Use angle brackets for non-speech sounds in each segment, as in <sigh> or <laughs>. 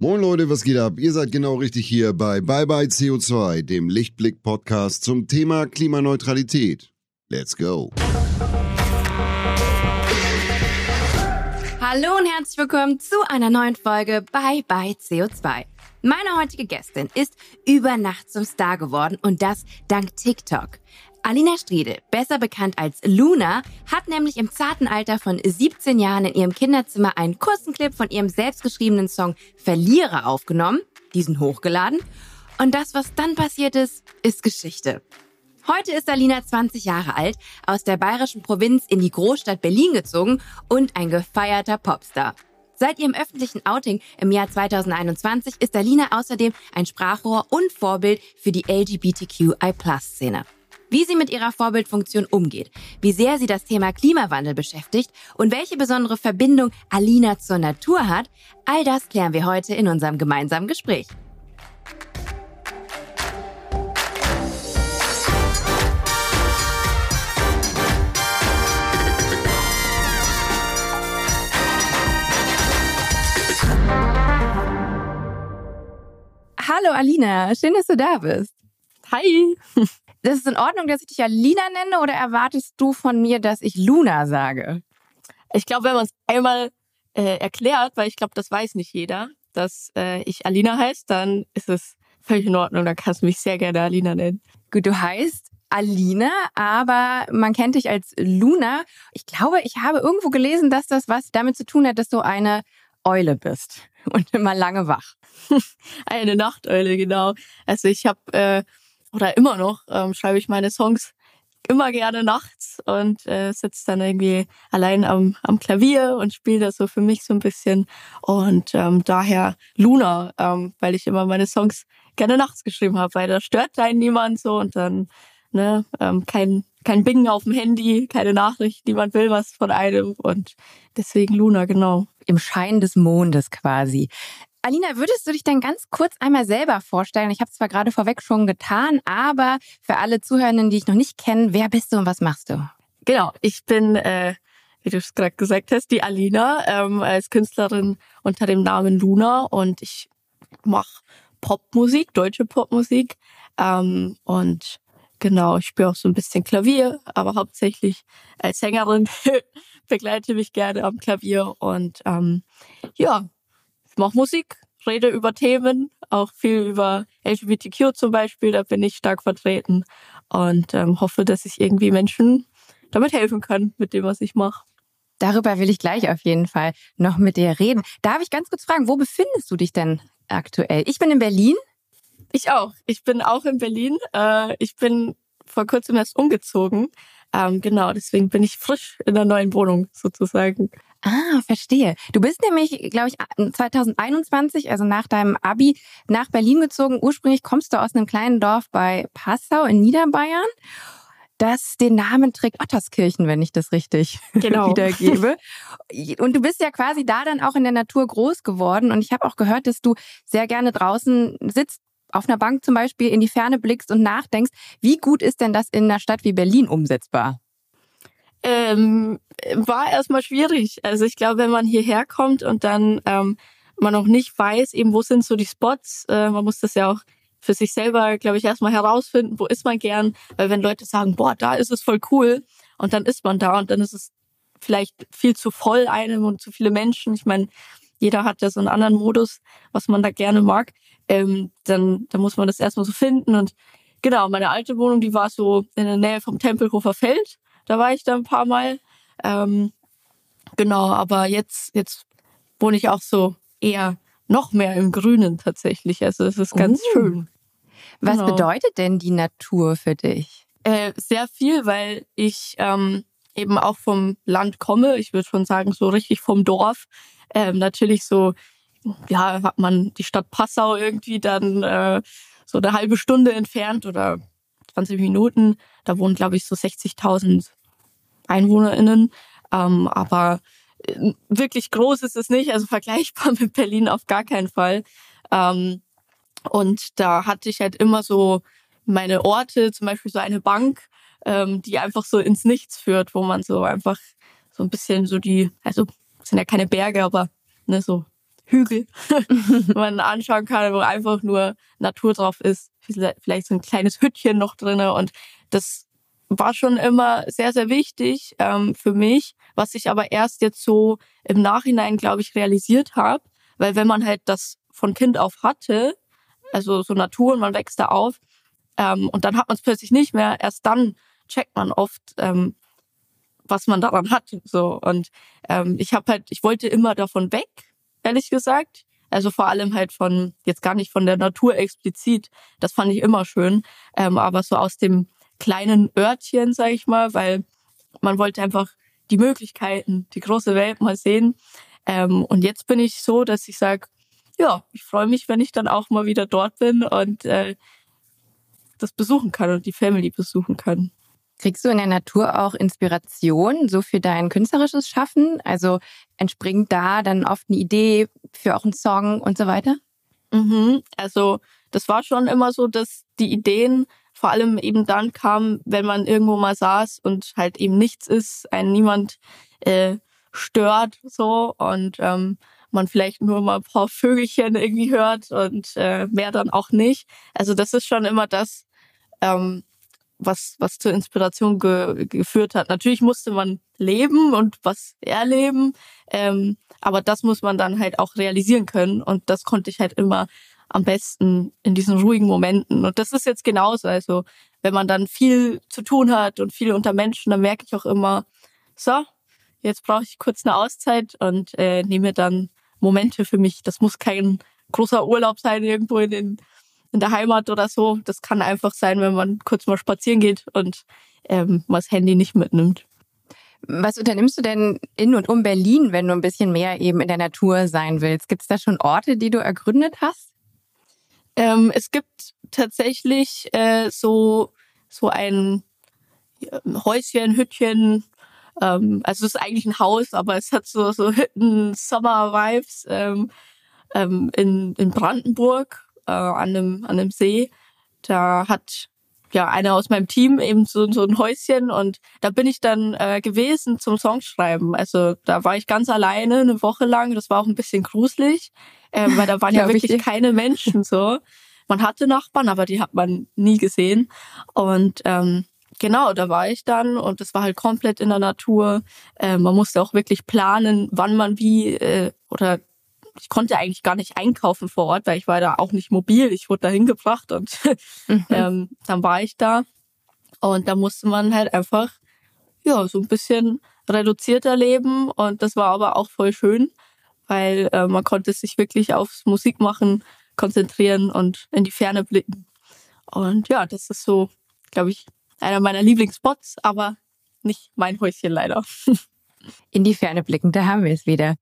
Moin Leute, was geht ab? Ihr seid genau richtig hier bei Bye Bye CO2, dem Lichtblick-Podcast zum Thema Klimaneutralität. Let's go! Hallo und herzlich willkommen zu einer neuen Folge Bye Bye CO2. Meine heutige Gästin ist über Nacht zum Star geworden und das dank TikTok. Alina Striedel, besser bekannt als Luna, hat nämlich im zarten Alter von 17 Jahren in ihrem Kinderzimmer einen kurzen Clip von ihrem selbstgeschriebenen Song Verlierer aufgenommen, diesen hochgeladen. Und das, was dann passiert ist, ist Geschichte. Heute ist Alina 20 Jahre alt, aus der bayerischen Provinz in die Großstadt Berlin gezogen und ein gefeierter Popstar. Seit ihrem öffentlichen Outing im Jahr 2021 ist Alina außerdem ein Sprachrohr und Vorbild für die LGBTQI-Plus-Szene wie sie mit ihrer Vorbildfunktion umgeht, wie sehr sie das Thema Klimawandel beschäftigt und welche besondere Verbindung Alina zur Natur hat, all das klären wir heute in unserem gemeinsamen Gespräch. Hallo Alina, schön, dass du da bist. Hi. Das ist in Ordnung, dass ich dich Alina nenne oder erwartest du von mir, dass ich Luna sage? Ich glaube, wenn man es einmal äh, erklärt, weil ich glaube, das weiß nicht jeder, dass äh, ich Alina heißt, dann ist es völlig in Ordnung. Dann kannst du mich sehr gerne Alina nennen. Gut, du heißt Alina, aber man kennt dich als Luna. Ich glaube, ich habe irgendwo gelesen, dass das was damit zu tun hat, dass du eine Eule bist und immer lange wach. <laughs> eine Nachteule, genau. Also ich habe äh, oder immer noch ähm, schreibe ich meine Songs immer gerne nachts und äh, sitze dann irgendwie allein am, am Klavier und spiele das so für mich so ein bisschen. Und ähm, daher Luna, ähm, weil ich immer meine Songs gerne nachts geschrieben habe, weil da stört einen niemand so und dann ne, ähm, kein, kein Bingen auf dem Handy, keine Nachricht, niemand will was von einem und deswegen Luna, genau. Im Schein des Mondes quasi. Alina, würdest du dich dann ganz kurz einmal selber vorstellen? Ich habe es zwar gerade vorweg schon getan, aber für alle Zuhörenden, die ich noch nicht kenne, wer bist du und was machst du? Genau, ich bin, äh, wie du es gerade gesagt hast, die Alina ähm, als Künstlerin unter dem Namen Luna und ich mache Popmusik, deutsche Popmusik ähm, und genau, ich spiele auch so ein bisschen Klavier, aber hauptsächlich als Sängerin <laughs> begleite mich gerne am Klavier und ähm, ja, mache Musik, rede über Themen, auch viel über LGBTQ zum Beispiel, da bin ich stark vertreten und ähm, hoffe, dass ich irgendwie Menschen damit helfen kann, mit dem, was ich mache. Darüber will ich gleich auf jeden Fall noch mit dir reden. Darf ich ganz kurz fragen, wo befindest du dich denn aktuell? Ich bin in Berlin. Ich auch. Ich bin auch in Berlin. Äh, ich bin vor kurzem erst umgezogen. Ähm, genau, deswegen bin ich frisch in der neuen Wohnung sozusagen. Ah, verstehe. Du bist nämlich, glaube ich, 2021, also nach deinem Abi, nach Berlin gezogen. Ursprünglich kommst du aus einem kleinen Dorf bei Passau in Niederbayern das den Namen trägt Otterskirchen, wenn ich das richtig <laughs> genau. wiedergebe. Und du bist ja quasi da dann auch in der Natur groß geworden. Und ich habe auch gehört, dass du sehr gerne draußen sitzt, auf einer Bank zum Beispiel in die Ferne blickst und nachdenkst, wie gut ist denn das in einer Stadt wie Berlin umsetzbar? ähm, war erstmal schwierig. Also ich glaube, wenn man hierher kommt und dann ähm, man noch nicht weiß, eben wo sind so die Spots, äh, man muss das ja auch für sich selber, glaube ich, erstmal herausfinden, wo ist man gern. Weil wenn Leute sagen, boah, da ist es voll cool und dann ist man da und dann ist es vielleicht viel zu voll einem und zu viele Menschen. Ich meine, jeder hat ja so einen anderen Modus, was man da gerne mag. Ähm, dann, dann muss man das erstmal so finden. Und genau, meine alte Wohnung, die war so in der Nähe vom Tempelhofer Feld. Da war ich da ein paar Mal. Ähm, genau, aber jetzt, jetzt wohne ich auch so eher noch mehr im Grünen tatsächlich. Also es ist ganz uh. schön. Was genau. bedeutet denn die Natur für dich? Äh, sehr viel, weil ich ähm, eben auch vom Land komme. Ich würde schon sagen, so richtig vom Dorf. Ähm, natürlich so, ja, hat man die Stadt Passau irgendwie dann äh, so eine halbe Stunde entfernt oder 20 Minuten. Da wohnen, glaube ich, so 60.000 EinwohnerInnen. Ähm, aber äh, wirklich groß ist es nicht, also <laughs> vergleichbar mit Berlin auf gar keinen Fall. Ähm, und da hatte ich halt immer so meine Orte, zum Beispiel so eine Bank, ähm, die einfach so ins Nichts führt, wo man so einfach so ein bisschen so die, also sind ja keine Berge, aber ne, so Hügel <laughs> <laughs> man anschauen kann, wo einfach nur Natur drauf ist. Vielleicht so ein kleines Hüttchen noch drinne und das war schon immer sehr, sehr wichtig ähm, für mich, was ich aber erst jetzt so im Nachhinein, glaube ich, realisiert habe. Weil wenn man halt das von Kind auf hatte, also so Natur und man wächst da auf, ähm, und dann hat man es plötzlich nicht mehr, erst dann checkt man oft, ähm, was man daran hat. So. Und ähm, ich habe halt, ich wollte immer davon weg, ehrlich gesagt. Also vor allem halt von, jetzt gar nicht von der Natur explizit, das fand ich immer schön, ähm, aber so aus dem kleinen Örtchen, sag ich mal, weil man wollte einfach die Möglichkeiten, die große Welt mal sehen. Ähm, und jetzt bin ich so, dass ich sage, ja, ich freue mich, wenn ich dann auch mal wieder dort bin und äh, das besuchen kann und die Family besuchen kann. Kriegst du in der Natur auch Inspiration so für dein künstlerisches Schaffen? Also entspringt da dann oft eine Idee für auch einen Song und so weiter? Mhm. Also das war schon immer so, dass die Ideen vor allem eben dann kamen, wenn man irgendwo mal saß und halt eben nichts ist, einen niemand äh, stört so und ähm, man vielleicht nur mal ein paar <laughs> Vögelchen irgendwie hört und äh, mehr dann auch nicht. Also das ist schon immer das, ähm, was, was zur Inspiration ge geführt hat. Natürlich musste man leben und was erleben, ähm, aber das muss man dann halt auch realisieren können und das konnte ich halt immer am besten in diesen ruhigen Momenten. Und das ist jetzt genauso. Also wenn man dann viel zu tun hat und viel unter Menschen, dann merke ich auch immer, so, jetzt brauche ich kurz eine Auszeit und äh, nehme dann Momente für mich. Das muss kein großer Urlaub sein irgendwo in den in der Heimat oder so. Das kann einfach sein, wenn man kurz mal spazieren geht und ähm, mal das Handy nicht mitnimmt. Was unternimmst du denn in und um Berlin, wenn du ein bisschen mehr eben in der Natur sein willst? Gibt es da schon Orte, die du ergründet hast? Ähm, es gibt tatsächlich äh, so, so ein Häuschen, Hüttchen. Ähm, also es ist eigentlich ein Haus, aber es hat so, so Hütten, Summer-Vibes ähm, ähm, in, in Brandenburg äh, an, einem, an einem See. Da hat ja einer aus meinem Team eben so, so ein Häuschen und da bin ich dann äh, gewesen zum Songschreiben. Also da war ich ganz alleine eine Woche lang. Das war auch ein bisschen gruselig, äh, weil da waren <laughs> ja, ja wirklich ich. keine Menschen so. Man hatte Nachbarn, aber die hat man nie gesehen. Und ähm, genau, da war ich dann und das war halt komplett in der Natur. Äh, man musste auch wirklich planen, wann man wie äh, oder ich konnte eigentlich gar nicht einkaufen vor Ort, weil ich war da auch nicht mobil. Ich wurde da hingebracht und <laughs> mhm. ähm, dann war ich da. Und da musste man halt einfach, ja, so ein bisschen reduzierter leben. Und das war aber auch voll schön, weil äh, man konnte sich wirklich aufs Musikmachen konzentrieren und in die Ferne blicken. Und ja, das ist so, glaube ich, einer meiner Lieblingsspots, aber nicht mein Häuschen leider. <laughs> In die Ferne blicken, da haben wir es wieder.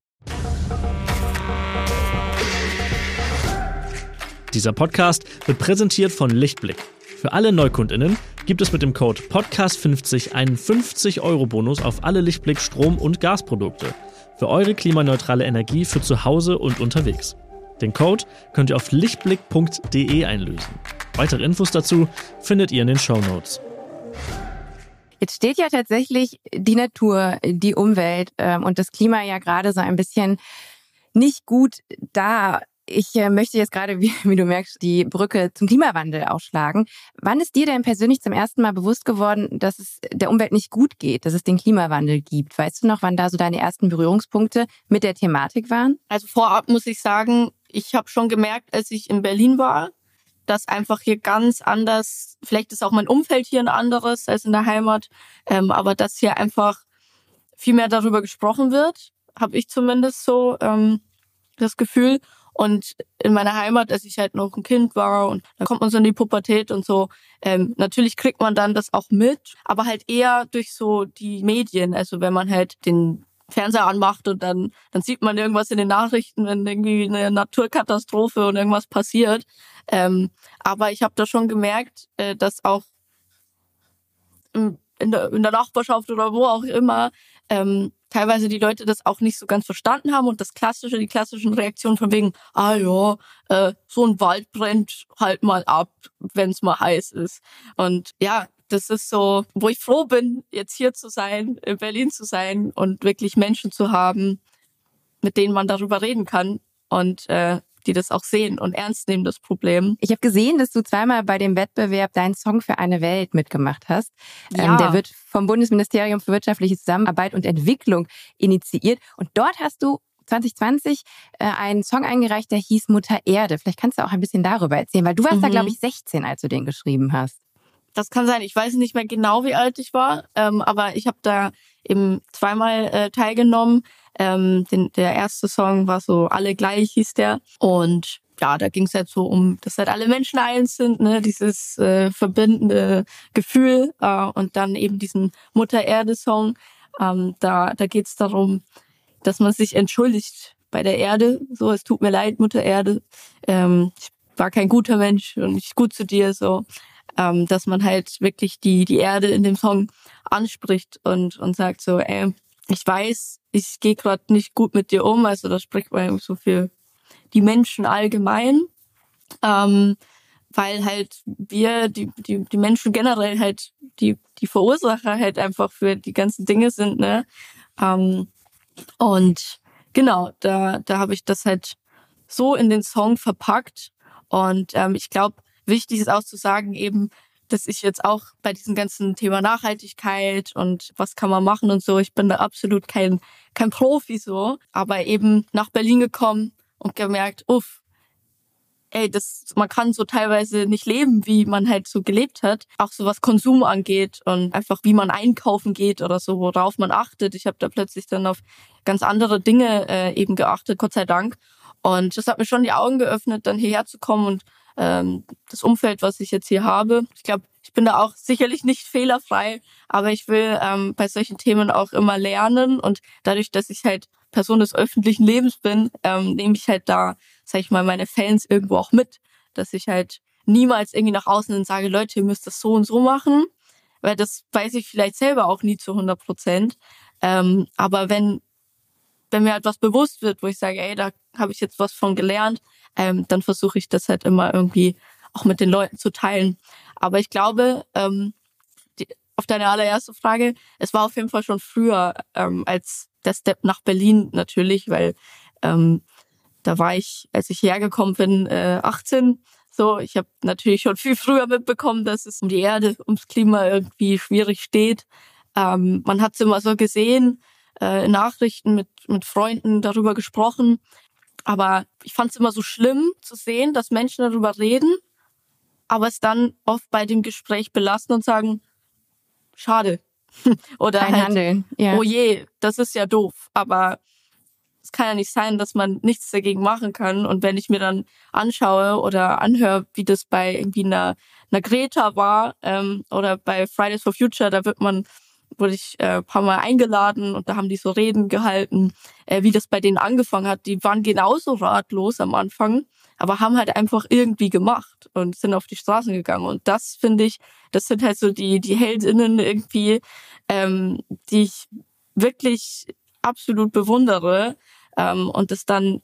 Dieser Podcast wird präsentiert von Lichtblick. Für alle NeukundInnen gibt es mit dem Code Podcast50 einen 50-Euro-Bonus auf alle Lichtblick Strom- und Gasprodukte. Für eure klimaneutrale Energie für zu Hause und unterwegs. Den Code könnt ihr auf lichtblick.de einlösen. Weitere Infos dazu findet ihr in den Show Notes. Jetzt steht ja tatsächlich die Natur, die Umwelt ähm, und das Klima ja gerade so ein bisschen nicht gut da. Ich äh, möchte jetzt gerade, <laughs> wie, wie, du merkst, die Brücke zum Klimawandel ausschlagen. Wann ist dir denn persönlich zum ersten Mal bewusst geworden, dass es der Umwelt nicht gut geht, dass es den Klimawandel gibt? Weißt du noch, wann da so deine ersten Berührungspunkte mit der Thematik waren? Also vorab muss ich sagen, ich habe schon gemerkt, als ich in Berlin war, dass einfach hier ganz anders, vielleicht ist auch mein Umfeld hier ein anderes als in der Heimat, ähm, aber dass hier einfach viel mehr darüber gesprochen wird, habe ich zumindest so ähm, das Gefühl. Und in meiner Heimat, als ich halt noch ein Kind war und dann kommt man so in die Pubertät und so, ähm, natürlich kriegt man dann das auch mit, aber halt eher durch so die Medien. Also wenn man halt den Fernseher anmacht und dann, dann sieht man irgendwas in den Nachrichten, wenn irgendwie eine Naturkatastrophe und irgendwas passiert. Ähm, aber ich habe da schon gemerkt, äh, dass auch in der, in der Nachbarschaft oder wo auch immer ähm, teilweise die Leute das auch nicht so ganz verstanden haben und das klassische, die klassischen Reaktionen von wegen, ah ja, äh, so ein Wald brennt halt mal ab, wenn es mal heiß ist. Und ja, das ist so, wo ich froh bin, jetzt hier zu sein, in Berlin zu sein und wirklich Menschen zu haben, mit denen man darüber reden kann, und äh, die das auch sehen und ernst nehmen, das Problem. Ich habe gesehen, dass du zweimal bei dem Wettbewerb Dein Song für eine Welt mitgemacht hast. Ähm, ja. Ähm, der wird vom Bundesministerium für wirtschaftliche Zusammenarbeit und Entwicklung initiiert. Und dort hast du 2020 äh, einen Song eingereicht, der hieß Mutter Erde. Vielleicht kannst du auch ein bisschen darüber erzählen, weil du warst mhm. da, glaube ich, 16, als du den geschrieben hast. Das kann sein. Ich weiß nicht mehr genau, wie alt ich war, ähm, aber ich habe da eben zweimal äh, teilgenommen. Ähm, den, der erste Song war so Alle gleich hieß der. Und ja, da ging es halt so um, dass halt alle Menschen eins sind, ne, dieses äh, verbindende Gefühl äh, und dann eben diesen Mutter Erde Song. Ähm, da da geht es darum, dass man sich entschuldigt bei der Erde. So, es tut mir leid, Mutter Erde. Ähm, ich war kein guter Mensch und nicht gut zu dir. So, ähm, dass man halt wirklich die, die Erde in dem Song anspricht und, und sagt so, ey, ich weiß, ich gehe gerade nicht gut mit dir um. Also das spricht man so für die Menschen allgemein. Ähm, weil halt wir, die, die, die Menschen generell halt die, die Verursacher halt einfach für die ganzen Dinge sind, ne? Ähm, und genau, da, da habe ich das halt so in den Song verpackt. Und ähm, ich glaube, wichtig ist auch zu sagen, eben, dass ich jetzt auch bei diesem ganzen Thema Nachhaltigkeit und was kann man machen und so, ich bin da absolut kein, kein Profi so, aber eben nach Berlin gekommen und gemerkt, uff, ey, das, man kann so teilweise nicht leben, wie man halt so gelebt hat. Auch so was Konsum angeht und einfach wie man einkaufen geht oder so, worauf man achtet. Ich habe da plötzlich dann auf ganz andere Dinge äh, eben geachtet, Gott sei Dank. Und das hat mir schon die Augen geöffnet, dann hierher zu kommen und ähm, das Umfeld, was ich jetzt hier habe. Ich glaube, ich bin da auch sicherlich nicht fehlerfrei, aber ich will ähm, bei solchen Themen auch immer lernen und dadurch, dass ich halt Person des öffentlichen Lebens bin, ähm, nehme ich halt da, sag ich mal, meine Fans irgendwo auch mit, dass ich halt niemals irgendwie nach außen sage, Leute, ihr müsst das so und so machen, weil das weiß ich vielleicht selber auch nie zu 100 Prozent. Ähm, aber wenn wenn mir etwas bewusst wird, wo ich sage, ey, da habe ich jetzt was von gelernt, ähm, dann versuche ich das halt immer irgendwie auch mit den Leuten zu teilen. Aber ich glaube, ähm, die, auf deine allererste Frage, es war auf jeden Fall schon früher ähm, als der Step nach Berlin natürlich, weil ähm, da war ich, als ich hergekommen bin, äh, 18. So, ich habe natürlich schon viel früher mitbekommen, dass es um die Erde, ums Klima irgendwie schwierig steht. Ähm, man hat es immer so gesehen, äh, Nachrichten mit, mit Freunden darüber gesprochen. Aber ich fand es immer so schlimm zu sehen, dass Menschen darüber reden, aber es dann oft bei dem Gespräch belassen und sagen, schade. <laughs> Oder Kein halt, Handeln. Ja. oh je, das ist ja doof. Aber es kann ja nicht sein, dass man nichts dagegen machen kann. Und wenn ich mir dann anschaue oder anhöre, wie das bei irgendwie einer, einer Greta war ähm, oder bei Fridays for Future, da wird man wurde ich äh, paar Mal eingeladen und da haben die so Reden gehalten, äh, wie das bei denen angefangen hat. Die waren genauso ratlos am Anfang, aber haben halt einfach irgendwie gemacht und sind auf die Straßen gegangen. Und das finde ich, das sind halt so die, die Heldinnen irgendwie, ähm, die ich wirklich absolut bewundere ähm, und das dann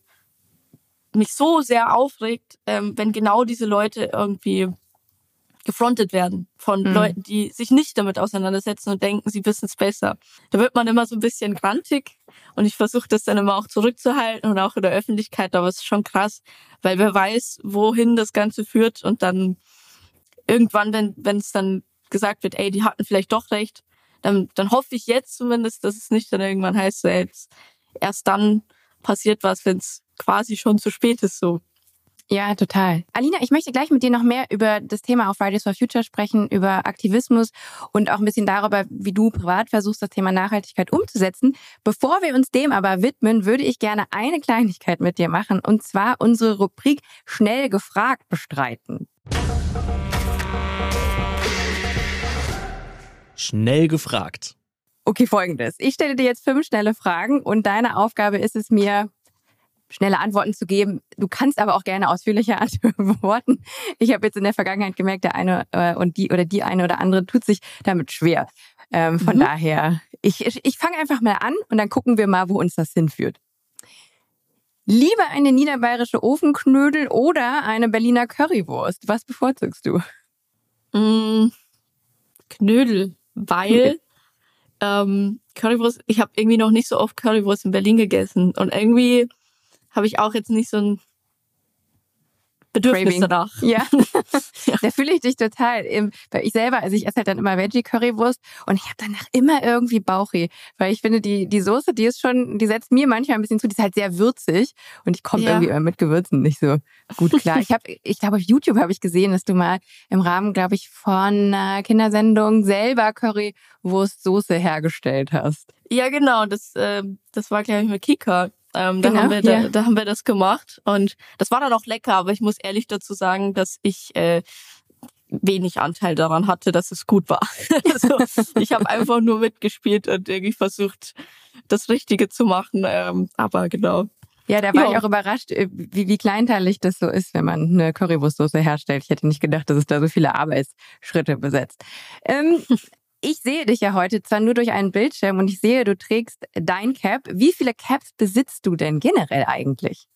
mich so sehr aufregt, ähm, wenn genau diese Leute irgendwie gefrontet werden von mhm. Leuten, die sich nicht damit auseinandersetzen und denken, sie wissen es besser. Da wird man immer so ein bisschen grantig und ich versuche das dann immer auch zurückzuhalten und auch in der Öffentlichkeit, aber es ist schon krass, weil wer weiß, wohin das Ganze führt und dann irgendwann, wenn wenn es dann gesagt wird, ey, die hatten vielleicht doch recht, dann, dann hoffe ich jetzt zumindest, dass es nicht dann irgendwann heißt, so, ey, erst dann passiert was, wenn es quasi schon zu spät ist, so. Ja, total. Alina, ich möchte gleich mit dir noch mehr über das Thema auf Fridays for Future sprechen, über Aktivismus und auch ein bisschen darüber, wie du privat versuchst, das Thema Nachhaltigkeit umzusetzen. Bevor wir uns dem aber widmen, würde ich gerne eine Kleinigkeit mit dir machen und zwar unsere Rubrik Schnell gefragt bestreiten. Schnell gefragt. Okay, folgendes. Ich stelle dir jetzt fünf schnelle Fragen und deine Aufgabe ist es mir, schnelle Antworten zu geben. Du kannst aber auch gerne ausführlicher <laughs> antworten. Ich habe jetzt in der Vergangenheit gemerkt, der eine äh, und die oder die eine oder andere tut sich damit schwer. Ähm, von mhm. daher, ich, ich, ich fange einfach mal an und dann gucken wir mal, wo uns das hinführt. Lieber eine niederbayerische Ofenknödel oder eine Berliner Currywurst? Was bevorzugst du? Mm, Knödel, weil ähm, Currywurst, ich habe irgendwie noch nicht so oft Currywurst in Berlin gegessen und irgendwie habe ich auch jetzt nicht so ein Bedürfnis Craving. danach. <laughs> <laughs> Ja, da fühle ich dich total. Weil ich selber, also ich esse halt dann immer Veggie-Currywurst und ich habe danach immer irgendwie Bauchweh. Weil ich finde, die, die Soße, die ist schon, die setzt mir manchmal ein bisschen zu, die ist halt sehr würzig und ich komme Ja. irgendwie immer mit Gewürzen nicht so gut klar. ich habe, ich glaube, auf YouTube habe ich gesehen, dass du mal im Rahmen, glaube ich, von einer Kindersendung selber Currywurstsoße hergestellt hast. Ja, genau. Das, ähm, das war, glaube ich, mit Kika. Ähm, da, Genau, haben wir, da, ja. da haben wir das gemacht. Und das war dann auch lecker, aber ich muss ehrlich dazu sagen, dass ich äh, wenig Anteil daran hatte, dass es gut war. <laughs> also, ich habe einfach nur mitgespielt und irgendwie versucht, das Richtige zu machen. Ähm, aber genau. Ja, da war Ja. ich auch überrascht, äh, wie, wie kleinteilig das so ist, wenn man eine Currywurstsoße herstellt. Ich hätte nicht gedacht, dass es da so viele Arbeitsschritte besetzt. Ähm, ich sehe dich ja heute zwar nur durch einen Bildschirm und ich sehe, du trägst dein Cap. Wie viele Caps besitzt du denn generell eigentlich?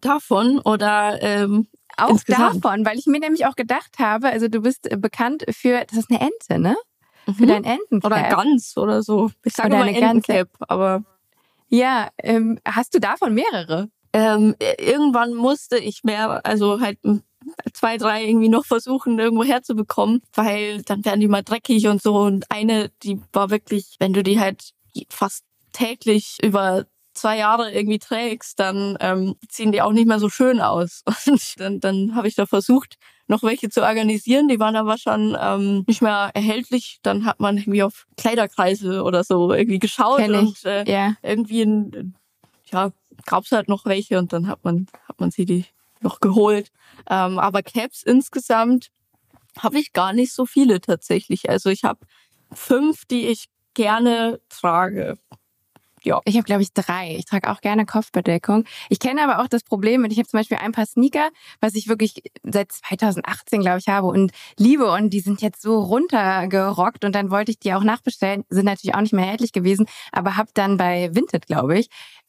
Davon oder ähm, Auch Insgesamt. davon, weil ich mir nämlich auch gedacht habe, also du bist äh, bekannt für, das ist eine Ente, ne? Für mhm. dein Entencap. oder Gans oder so. Ich sage Oder immer eine. Entencap, aber Ja, ähm, hast du davon mehrere? ähm, irgendwann musste ich mehr, also halt m, zwei, drei irgendwie noch versuchen, irgendwo herzubekommen, weil dann werden die mal dreckig und so. Und eine, die war wirklich, wenn du die halt fast täglich über zwei Jahre irgendwie trägst, dann ähm, ziehen die auch nicht mehr so schön aus. <laughs> Und dann, dann habe ich da versucht, noch welche zu organisieren. Die waren aber schon ähm, nicht mehr erhältlich. Dann hat man irgendwie auf Kleiderkreise oder so irgendwie geschaut und äh, Ja. irgendwie ein, ja, gab's halt noch welche und dann hat man, hat man sie die noch geholt. Ähm, aber Caps insgesamt habe ich gar nicht so viele tatsächlich. Also ich habe fünf, die ich gerne trage. Ich habe, glaube ich, drei. Ich trage auch gerne Kopfbedeckung. Ich kenne aber auch das Problem mit, ich habe zum Beispiel ein paar Sneaker, was ich wirklich seit 2018, glaube ich, habe und liebe. Und die sind jetzt so runtergerockt. Und dann wollte ich die auch nachbestellen. Sind natürlich auch nicht mehr erhältlich gewesen, aber habe dann bei Vinted, glaube ich,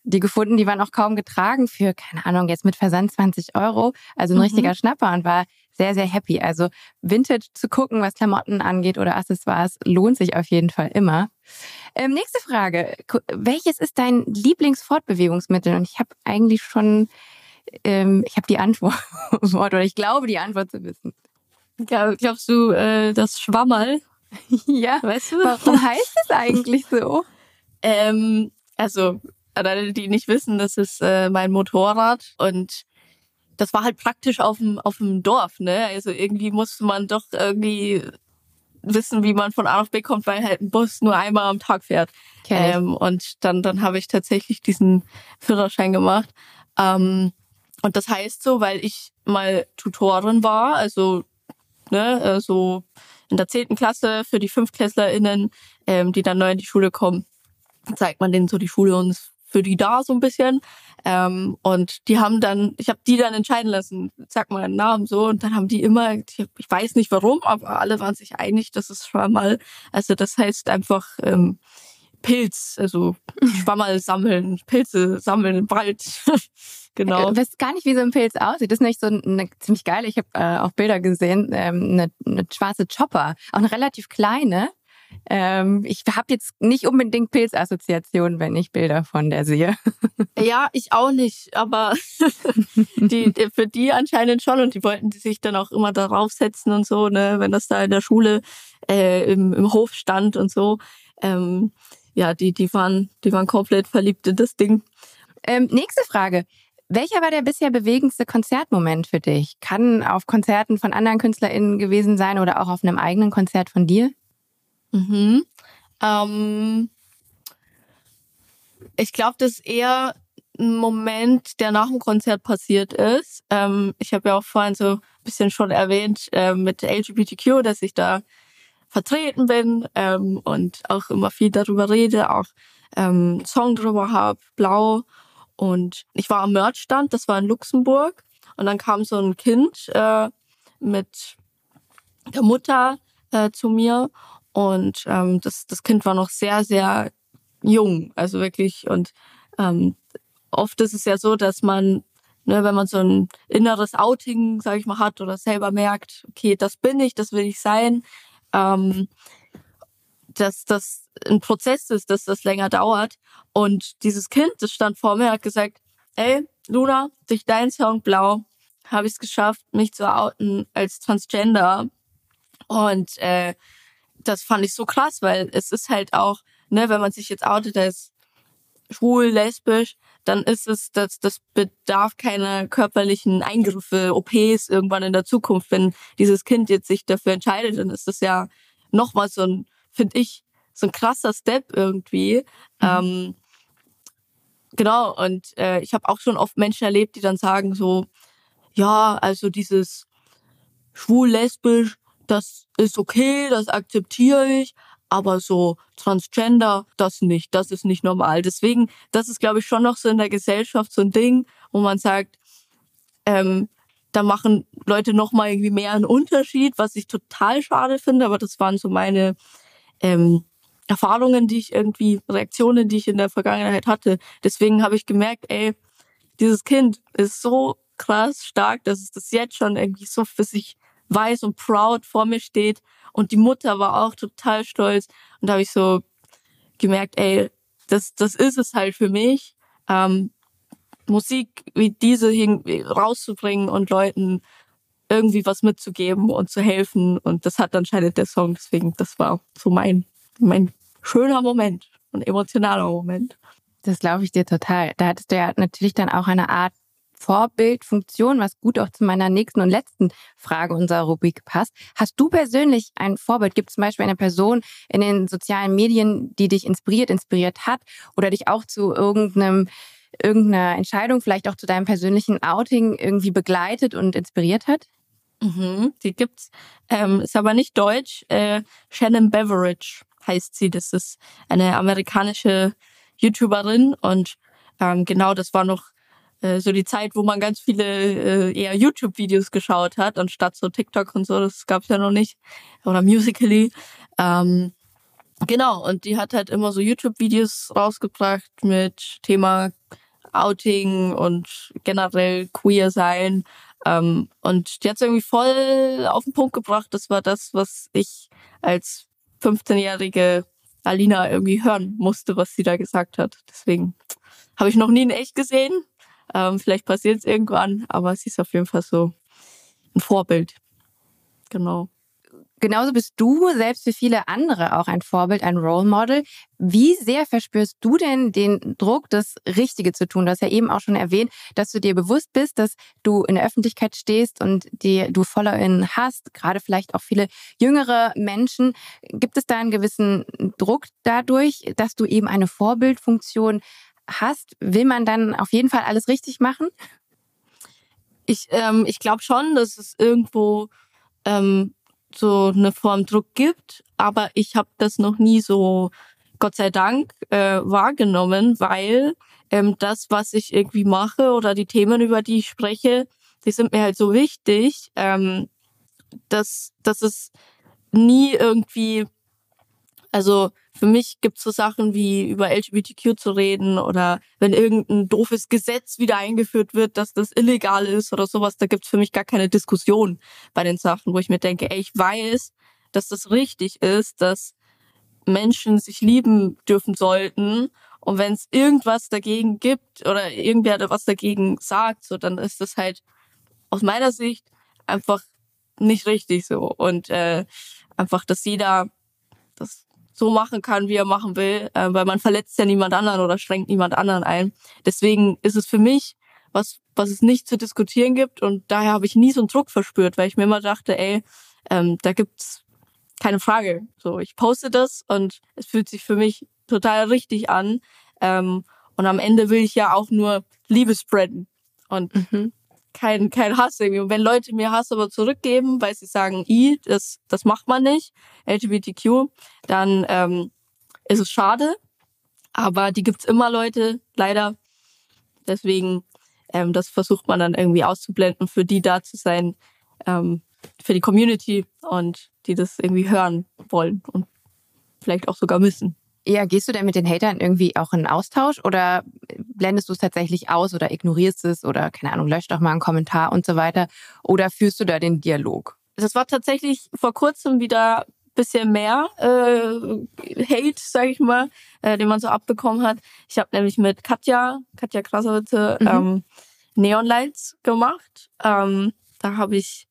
die gefunden. Die waren auch kaum getragen für, keine Ahnung, jetzt mit Versand 20 Euro. Also ein Mhm. richtiger Schnapper und war sehr, sehr happy. Also Vintage zu gucken, was Klamotten angeht oder Accessoires, lohnt sich auf jeden Fall immer. Ähm, nächste Frage. Welches ist dein Lieblingsfortbewegungsmittel? Und ich habe eigentlich schon, ähm, ich habe die Antwort <laughs> oder ich glaube die Antwort zu wissen. Ja, glaubst du, äh, das Schwammerl? <laughs> ja. Weißt du? Warum heißt es eigentlich so? <laughs> Ähm, also, an alle, die nicht wissen, das ist äh, mein Motorrad und das war halt praktisch auf dem auf dem Dorf, ne? Also irgendwie musste man doch irgendwie wissen, wie man von A nach B kommt, weil halt ein Bus nur einmal am Tag fährt. Ich. Ähm, und dann dann habe ich tatsächlich diesen Führerschein gemacht. Ähm, und das heißt so, weil ich mal Tutorin war, also ne, äh, so in der zehnten Klasse für die FünftklässlerInnen, ähm, die dann neu in die Schule kommen, zeigt man denen so die Schule und ist für die da so ein bisschen. Ähm, und die haben dann, ich habe die dann entscheiden lassen, sag mal einen Namen so, und dann haben die immer, ich, weiß nicht warum, aber alle waren sich einig, dass es Schwammerl, also das heißt einfach ähm, Pilz, also <laughs> Schwammerl sammeln, Pilze sammeln im Wald. <laughs> genau. Ich weiß gar nicht, wie so ein Pilz aussieht. Das ist nicht so eine ziemlich geile, ich habe äh, auch Bilder gesehen, ähm, eine, eine schwarze Chopper, auch eine relativ kleine. Ähm, ich habe jetzt nicht unbedingt Pilzassoziationen, wenn ich Bilder von der sehe. <laughs> Ja, ich auch nicht, aber <laughs> die, für die anscheinend schon und die wollten die sich dann auch immer darauf setzen und so, ne, wenn das da in der Schule äh, im, im Hof stand und so. Ähm, ja, die, die waren, die waren komplett verliebt in das Ding. Ähm, nächste Frage. Welcher war der bisher bewegendste Konzertmoment für dich? Kann auf Konzerten von anderen KünstlerInnen gewesen sein oder auch auf einem eigenen Konzert von dir? Mhm. Ähm, ich glaube, das ist eher ein Moment, der nach dem Konzert passiert ist. Ähm, ich habe ja auch vorhin so ein bisschen schon erwähnt äh, mit LGBTQ, dass ich da vertreten bin ähm, und auch immer viel darüber rede, auch ähm, Song drüber habe, Blau. Und ich war am Merchstand, das war in Luxemburg. Und dann kam so ein Kind äh, mit der Mutter äh, zu mir und ähm, das, das Kind war noch sehr, sehr jung, also wirklich. Und ähm, oft ist es ja so, dass man, ne, wenn man so ein inneres Outing, sag ich mal, hat oder selber merkt, okay, das bin ich, das will ich sein, ähm, dass das ein Prozess ist, dass das länger dauert. Und dieses Kind, das stand vor mir, hat gesagt, ey, Luna, durch deinen Song Blau habe ich es geschafft, mich zu outen als Transgender. Und äh, das fand ich so krass, weil es ist halt auch, ne, wenn man sich jetzt outet als schwul, lesbisch, dann ist es, das, das bedarf keiner körperlichen Eingriffe, OPs irgendwann in der Zukunft. Wenn dieses Kind jetzt sich dafür entscheidet, dann ist das ja nochmal so ein, finde ich, so ein krasser Step irgendwie. Mhm. Ähm, genau, und äh, ich habe auch schon oft Menschen erlebt, die dann sagen so, ja, also dieses schwul, lesbisch, das ist okay, das akzeptiere ich, aber so Transgender, das nicht, das ist nicht normal. Deswegen, das ist, glaube ich, schon noch so in der Gesellschaft so ein Ding, wo man sagt, ähm, da machen Leute noch mal irgendwie mehr einen Unterschied, was ich total schade finde, aber das waren so meine ähm, Erfahrungen, die ich irgendwie, Reaktionen, die ich in der Vergangenheit hatte. Deswegen habe ich gemerkt, ey, dieses Kind ist so krass stark, dass es das jetzt schon irgendwie so für sich weiß und proud vor mir steht. Und die Mutter war auch total stolz. Und da habe ich so gemerkt, ey, das, das ist es halt für mich, ähm, Musik wie diese rauszubringen und Leuten irgendwie was mitzugeben und zu helfen. Und das hat anscheinend der Song. Deswegen, das war so mein, mein schöner Moment und emotionaler Moment. Das glaube ich dir total. Da hattest du ja natürlich dann auch eine Art Vorbildfunktion, was gut auch zu meiner nächsten und letzten Frage unserer Rubrik passt. Hast du persönlich ein Vorbild? Gibt es zum Beispiel eine Person in den sozialen Medien, die dich inspiriert, inspiriert hat oder dich auch zu irgendeinem irgendeiner Entscheidung, vielleicht auch zu deinem persönlichen Outing irgendwie begleitet und inspiriert hat? Mhm, die gibt's. Ähm, ist aber nicht deutsch. Äh, Shannon Beveridge heißt sie. Das ist eine amerikanische YouTuberin und ähm, genau das war noch äh, so die Zeit, wo man ganz viele äh, eher YouTube-Videos geschaut hat, anstatt so TikTok und so, das gab's ja noch nicht. Oder Musically. Ähm, genau, und die hat halt immer so YouTube-Videos rausgebracht mit Thema Outing und generell queer sein. Ähm, und die hat's irgendwie voll auf den Punkt gebracht. Das war das, was ich als 15-jährige Alina irgendwie hören musste, was sie da gesagt hat. Deswegen habe ich noch nie in echt gesehen. Ähm, vielleicht passiert es irgendwann, aber sie ist auf jeden Fall so ein Vorbild. Genau. Genauso bist du selbst für viele andere auch ein Vorbild, ein Role Model. Wie sehr verspürst du denn den Druck, das Richtige zu tun? Du hast ja eben auch schon erwähnt, dass du dir bewusst bist, dass du in der Öffentlichkeit stehst und die du VollerInnen hast, gerade vielleicht auch viele jüngere Menschen. Gibt es da einen gewissen Druck dadurch, dass du eben eine Vorbildfunktion hast, will man dann auf jeden Fall alles richtig machen? Ich, ähm, ich glaube schon, dass es irgendwo ähm, so eine Form Druck gibt, aber ich habe das noch nie so, Gott sei Dank, äh, wahrgenommen, weil ähm, das, was ich irgendwie mache oder die Themen, über die ich spreche, die sind mir halt so wichtig, ähm, dass, dass es nie irgendwie, also für mich gibt's so Sachen wie über LGBTQ zu reden oder wenn irgendein doofes Gesetz wieder eingeführt wird, dass das illegal ist oder sowas, da gibt's für mich gar keine Diskussion bei den Sachen, wo ich mir denke, ey, ich weiß, dass das richtig ist, dass Menschen sich lieben dürfen sollten. Und wenn es irgendwas dagegen gibt oder irgendwer was dagegen sagt, so dann ist das halt aus meiner Sicht einfach nicht richtig so. Und äh, einfach, dass jeder das so machen kann, wie er machen will, äh, weil man verletzt ja niemand anderen oder schränkt niemand anderen ein. Deswegen ist es für mich was, was es nicht zu diskutieren gibt und daher habe ich nie so einen Druck verspürt, weil ich mir immer dachte, ey, ähm, da gibt's keine Frage. So, ich poste das und es fühlt sich für mich total richtig an. Ähm, und am Ende will ich ja auch nur Liebe spreaden. Und mhm kein, kein Hass irgendwie. Und wenn Leute mir Hass aber zurückgeben, weil sie sagen, i, das, das macht man nicht, LGBTQ, dann ähm, ist es schade. Aber die gibt's immer, Leute, leider. Deswegen, ähm, das versucht man dann irgendwie auszublenden, für die da zu sein, ähm, für die Community und die das irgendwie hören wollen und vielleicht auch sogar müssen. Ja, gehst du denn mit den Hatern irgendwie auch in Austausch oder blendest du es tatsächlich aus oder ignorierst es oder keine Ahnung, löscht doch mal einen Kommentar und so weiter? Oder führst du da den Dialog? Das war tatsächlich vor kurzem wieder bisschen mehr äh, Hate, sage ich mal, äh, den man so abbekommen hat. Ich habe nämlich mit Katja, Katja Krasowitze, mhm. ähm, Neonlights gemacht. Ähm, da habe ich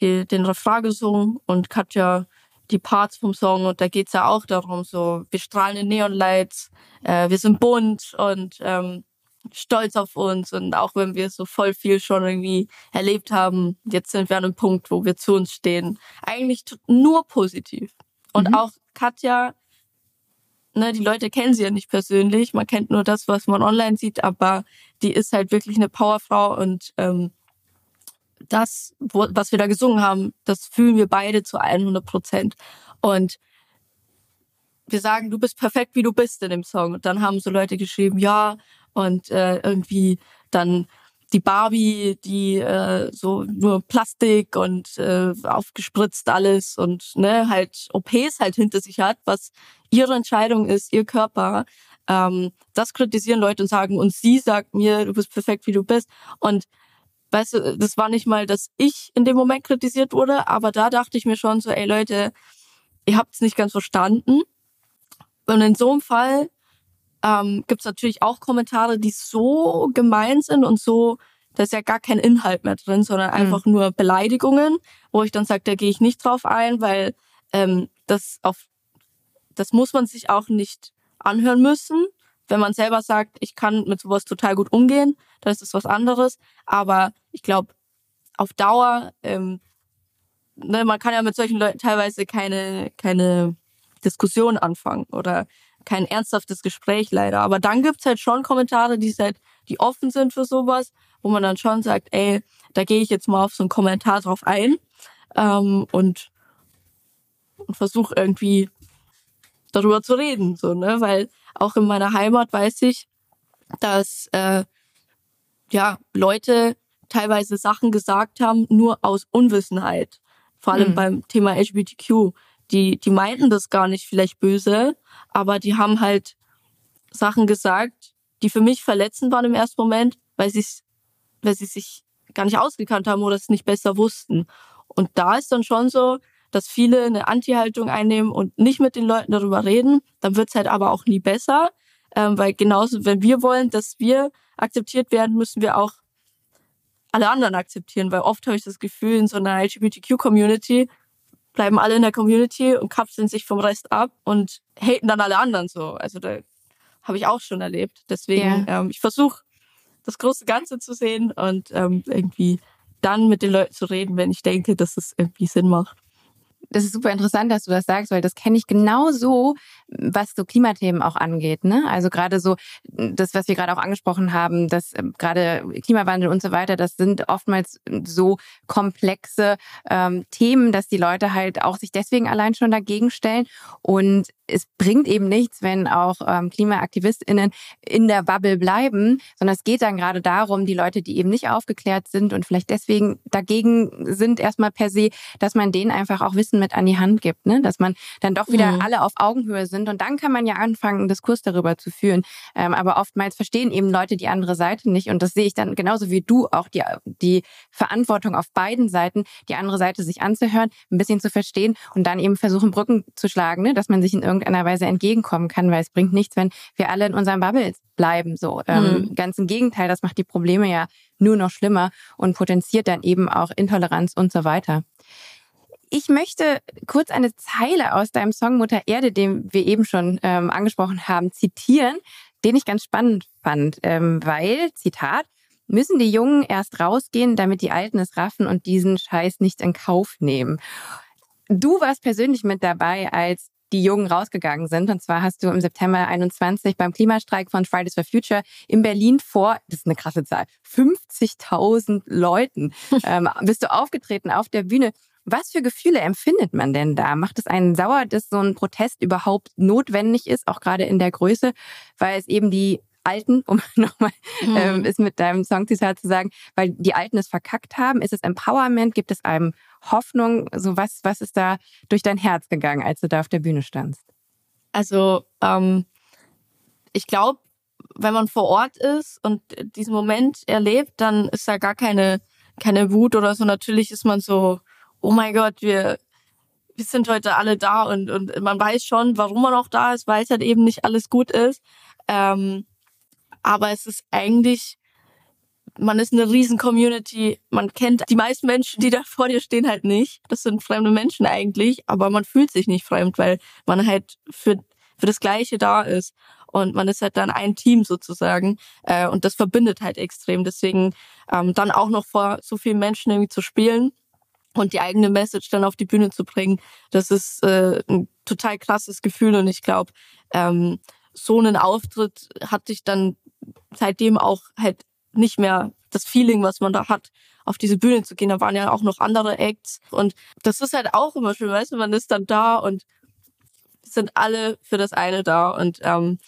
den Refrain gesungen und Katja die Parts vom Song und da geht's ja auch darum, so wir strahlen in Neonlights, äh, wir sind bunt und ähm, stolz auf uns und auch wenn wir so voll viel schon irgendwie erlebt haben, jetzt sind wir an einem Punkt, wo wir zu uns stehen. Eigentlich nur positiv. Und mhm. auch Katja, ne, die Leute kennen sie ja nicht persönlich, man kennt nur das, was man online sieht, aber die ist halt wirklich eine Powerfrau und ähm, das, wo, was wir da gesungen haben, das fühlen wir beide zu 100 Prozent. Und wir sagen, du bist perfekt, wie du bist in dem Song. Und dann haben so Leute geschrieben, ja, und äh, irgendwie dann die Barbie, die äh, so nur Plastik und äh, aufgespritzt alles und ne halt OPs halt hinter sich hat, was ihre Entscheidung ist, ihr Körper. Ähm, das kritisieren Leute und sagen und sie sagt mir, du bist perfekt, wie du bist. Und weißt du, das war nicht mal, dass ich in dem Moment kritisiert wurde, aber da dachte ich mir schon so, ey Leute, ihr habt es nicht ganz verstanden. Und in so einem Fall ähm, gibt es natürlich auch Kommentare, die so gemein sind und so, da ist ja gar kein Inhalt mehr drin, sondern mhm. einfach nur Beleidigungen, wo ich dann sage, da gehe ich nicht drauf ein, weil ähm, das auf das muss man sich auch nicht anhören müssen. Wenn man selber sagt, ich kann mit sowas total gut umgehen, dann ist das was anderes. Aber ich glaube, auf Dauer, ähm, ne, man kann ja mit solchen Leuten teilweise keine, keine Diskussion anfangen oder kein ernsthaftes Gespräch leider. Aber dann gibt's halt schon Kommentare, die halt, die offen sind für sowas, wo man dann schon sagt, ey, da gehe ich jetzt mal auf so einen Kommentar drauf ein ähm, und, und versuche irgendwie darüber zu reden, so ne, weil auch in meiner Heimat weiß ich, dass äh, ja Leute teilweise Sachen gesagt haben nur aus Unwissenheit, vor allem mhm. beim Thema LGBTQ. Die die meinten das gar nicht vielleicht böse, aber die haben halt Sachen gesagt, die für mich verletzend waren im ersten Moment, weil sie weil sie sich gar nicht ausgekannt haben oder es nicht besser wussten. Und da ist dann schon so, dass viele eine Anti-Haltung einnehmen und nicht mit den Leuten darüber reden, dann wird's halt aber auch nie besser. Ähm, weil genauso, wenn wir wollen, dass wir akzeptiert werden, müssen wir auch alle anderen akzeptieren. Weil oft habe ich das Gefühl, in so einer LGBTQ-Community bleiben alle in der Community und kapseln sich vom Rest ab und haten dann alle anderen so. Also da habe ich auch schon erlebt. Deswegen, ja. ähm, ich versuche das große Ganze zu sehen und ähm, irgendwie dann mit den Leuten zu reden, wenn ich denke, dass es irgendwie Sinn macht das ist super interessant, dass du das sagst, weil das kenne ich genau so, was so Klimathemen auch angeht. Ne? Also gerade so das, was wir gerade auch angesprochen haben, dass äh, gerade Klimawandel und so weiter, das sind oftmals so komplexe ähm, Themen, dass die Leute halt auch sich deswegen allein schon dagegen stellen. Und es bringt eben nichts, wenn auch ähm, KlimaaktivistInnen in der Bubble bleiben, sondern es geht dann gerade darum, die Leute, die eben nicht aufgeklärt sind und vielleicht deswegen dagegen sind, erstmal per se, dass man denen einfach auch Wissen mit an die Hand gibt, ne? dass man dann doch wieder mhm. alle auf Augenhöhe sind und dann kann man ja anfangen, einen Diskurs darüber zu führen. Ähm, aber oftmals verstehen eben Leute die andere Seite nicht und das sehe ich dann genauso wie du auch die, die Verantwortung auf beiden Seiten, die andere Seite sich anzuhören, ein bisschen zu verstehen und dann eben versuchen, Brücken zu schlagen, ne? dass man sich in irgendeiner Weise entgegenkommen kann, weil es bringt nichts, wenn wir alle in unseren Bubbles bleiben. So ähm, mhm. ganz im Gegenteil, das macht die Probleme ja nur noch schlimmer und potenziert dann eben auch Intoleranz und so weiter. Ich möchte kurz eine Zeile aus deinem Song Mutter Erde, den wir eben schon ähm, angesprochen haben, zitieren, den ich ganz spannend fand, ähm, weil, Zitat, müssen die Jungen erst rausgehen, damit die Alten es raffen und diesen Scheiß nicht in Kauf nehmen. Du warst persönlich mit dabei, als die Jungen rausgegangen sind. Und zwar hast du im September 21 beim Klimastreik von Fridays for Future in Berlin vor, das ist eine krasse Zahl, 50.000 Leuten <laughs> ähm, bist du aufgetreten auf der Bühne. Was für Gefühle empfindet man denn da? Macht es einen sauer, dass so ein Protest überhaupt notwendig ist, auch gerade in der Größe, weil es eben die Alten, <laughs> um nochmal mhm. ähm, ist mit deinem Songzitat zu sagen, weil die Alten es verkackt haben? Ist es Empowerment? Gibt es einem Hoffnung? So was, was ist da durch dein Herz gegangen, als du da auf der Bühne standst? Also ähm, ich glaube, wenn man vor Ort ist und diesen Moment erlebt, dann ist da gar keine keine Wut oder so. Natürlich ist man so, oh mein Gott, wir wir sind heute alle da und und man weiß schon, warum man auch da ist, weil es halt eben nicht alles gut ist. Ähm, aber es ist eigentlich man ist eine riesen Community. Man kennt die meisten Menschen, die da vor dir stehen, halt nicht. Das sind fremde Menschen eigentlich, aber man fühlt sich nicht fremd, weil man halt für, für das Gleiche da ist. Und man ist halt dann ein Team sozusagen. Äh, und das verbindet halt extrem. Deswegen ähm, dann auch noch vor so vielen Menschen irgendwie zu spielen und die eigene Message dann auf die Bühne zu bringen, das ist äh, ein total krasses Gefühl. Und ich glaube, ähm, so einen Auftritt hatte ich dann seitdem auch halt nicht mehr das Feeling, was man da hat, auf diese Bühne zu gehen. Da waren ja auch noch andere Acts. Und das ist halt auch immer schön, weißt du, man ist dann da und sind alle für das eine da. Und ähm,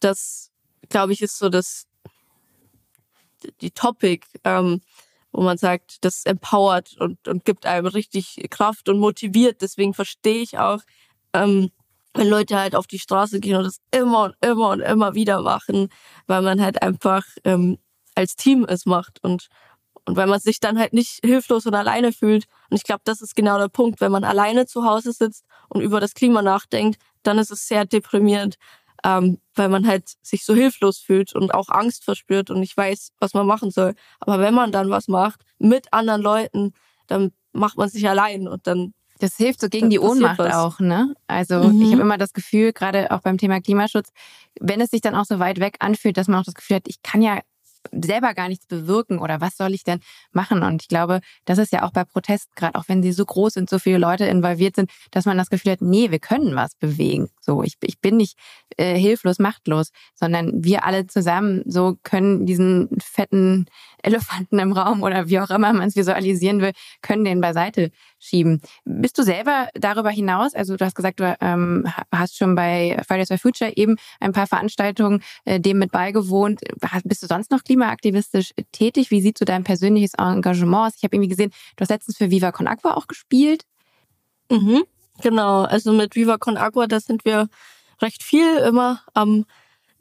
das, glaube ich, ist so das die Topic, ähm, wo man sagt, das empowert und, und gibt einem richtig Kraft und motiviert. Deswegen verstehe ich auch, ähm, wenn Leute halt auf die Straße gehen und das immer und immer und immer wieder machen, weil man halt einfach ähm, als Team es macht und und weil man sich dann halt nicht hilflos und alleine fühlt. Und ich glaube, das ist genau der Punkt. Wenn man alleine zu Hause sitzt und über das Klima nachdenkt, dann ist es sehr deprimierend, ähm, weil man halt sich so hilflos fühlt und auch Angst verspürt und nicht weiß, was man machen soll. Aber wenn man dann was macht mit anderen Leuten, dann macht man sich allein und dann das hilft so gegen die Ohnmacht was. auch, ne? Also mhm. ich habe immer das Gefühl, gerade auch beim Thema Klimaschutz, wenn es sich dann auch so weit weg anfühlt, dass man auch das Gefühl hat, ich kann ja selber gar nichts bewirken oder was soll ich denn machen? Und ich glaube, das ist ja auch bei Protesten, gerade auch wenn sie so groß sind, so viele Leute involviert sind, dass man das Gefühl hat, nee, wir können was bewegen. So, ich, ich bin nicht äh, hilflos, machtlos, sondern wir alle zusammen so können diesen fetten Elefanten im Raum oder wie auch immer man es visualisieren will, können den beiseite schieben. Bist du selber darüber hinaus, also du hast gesagt, du ähm, hast schon bei Fridays for Future eben ein paar Veranstaltungen äh, dem mit beigewohnt. Bist du sonst noch klimaaktivistisch tätig? Wie sieht so dein persönliches Engagement aus? Ich habe irgendwie gesehen, du hast letztens für Viva Con Agua auch gespielt. Mhm, genau, also mit Viva Con Agua, da sind wir recht viel immer am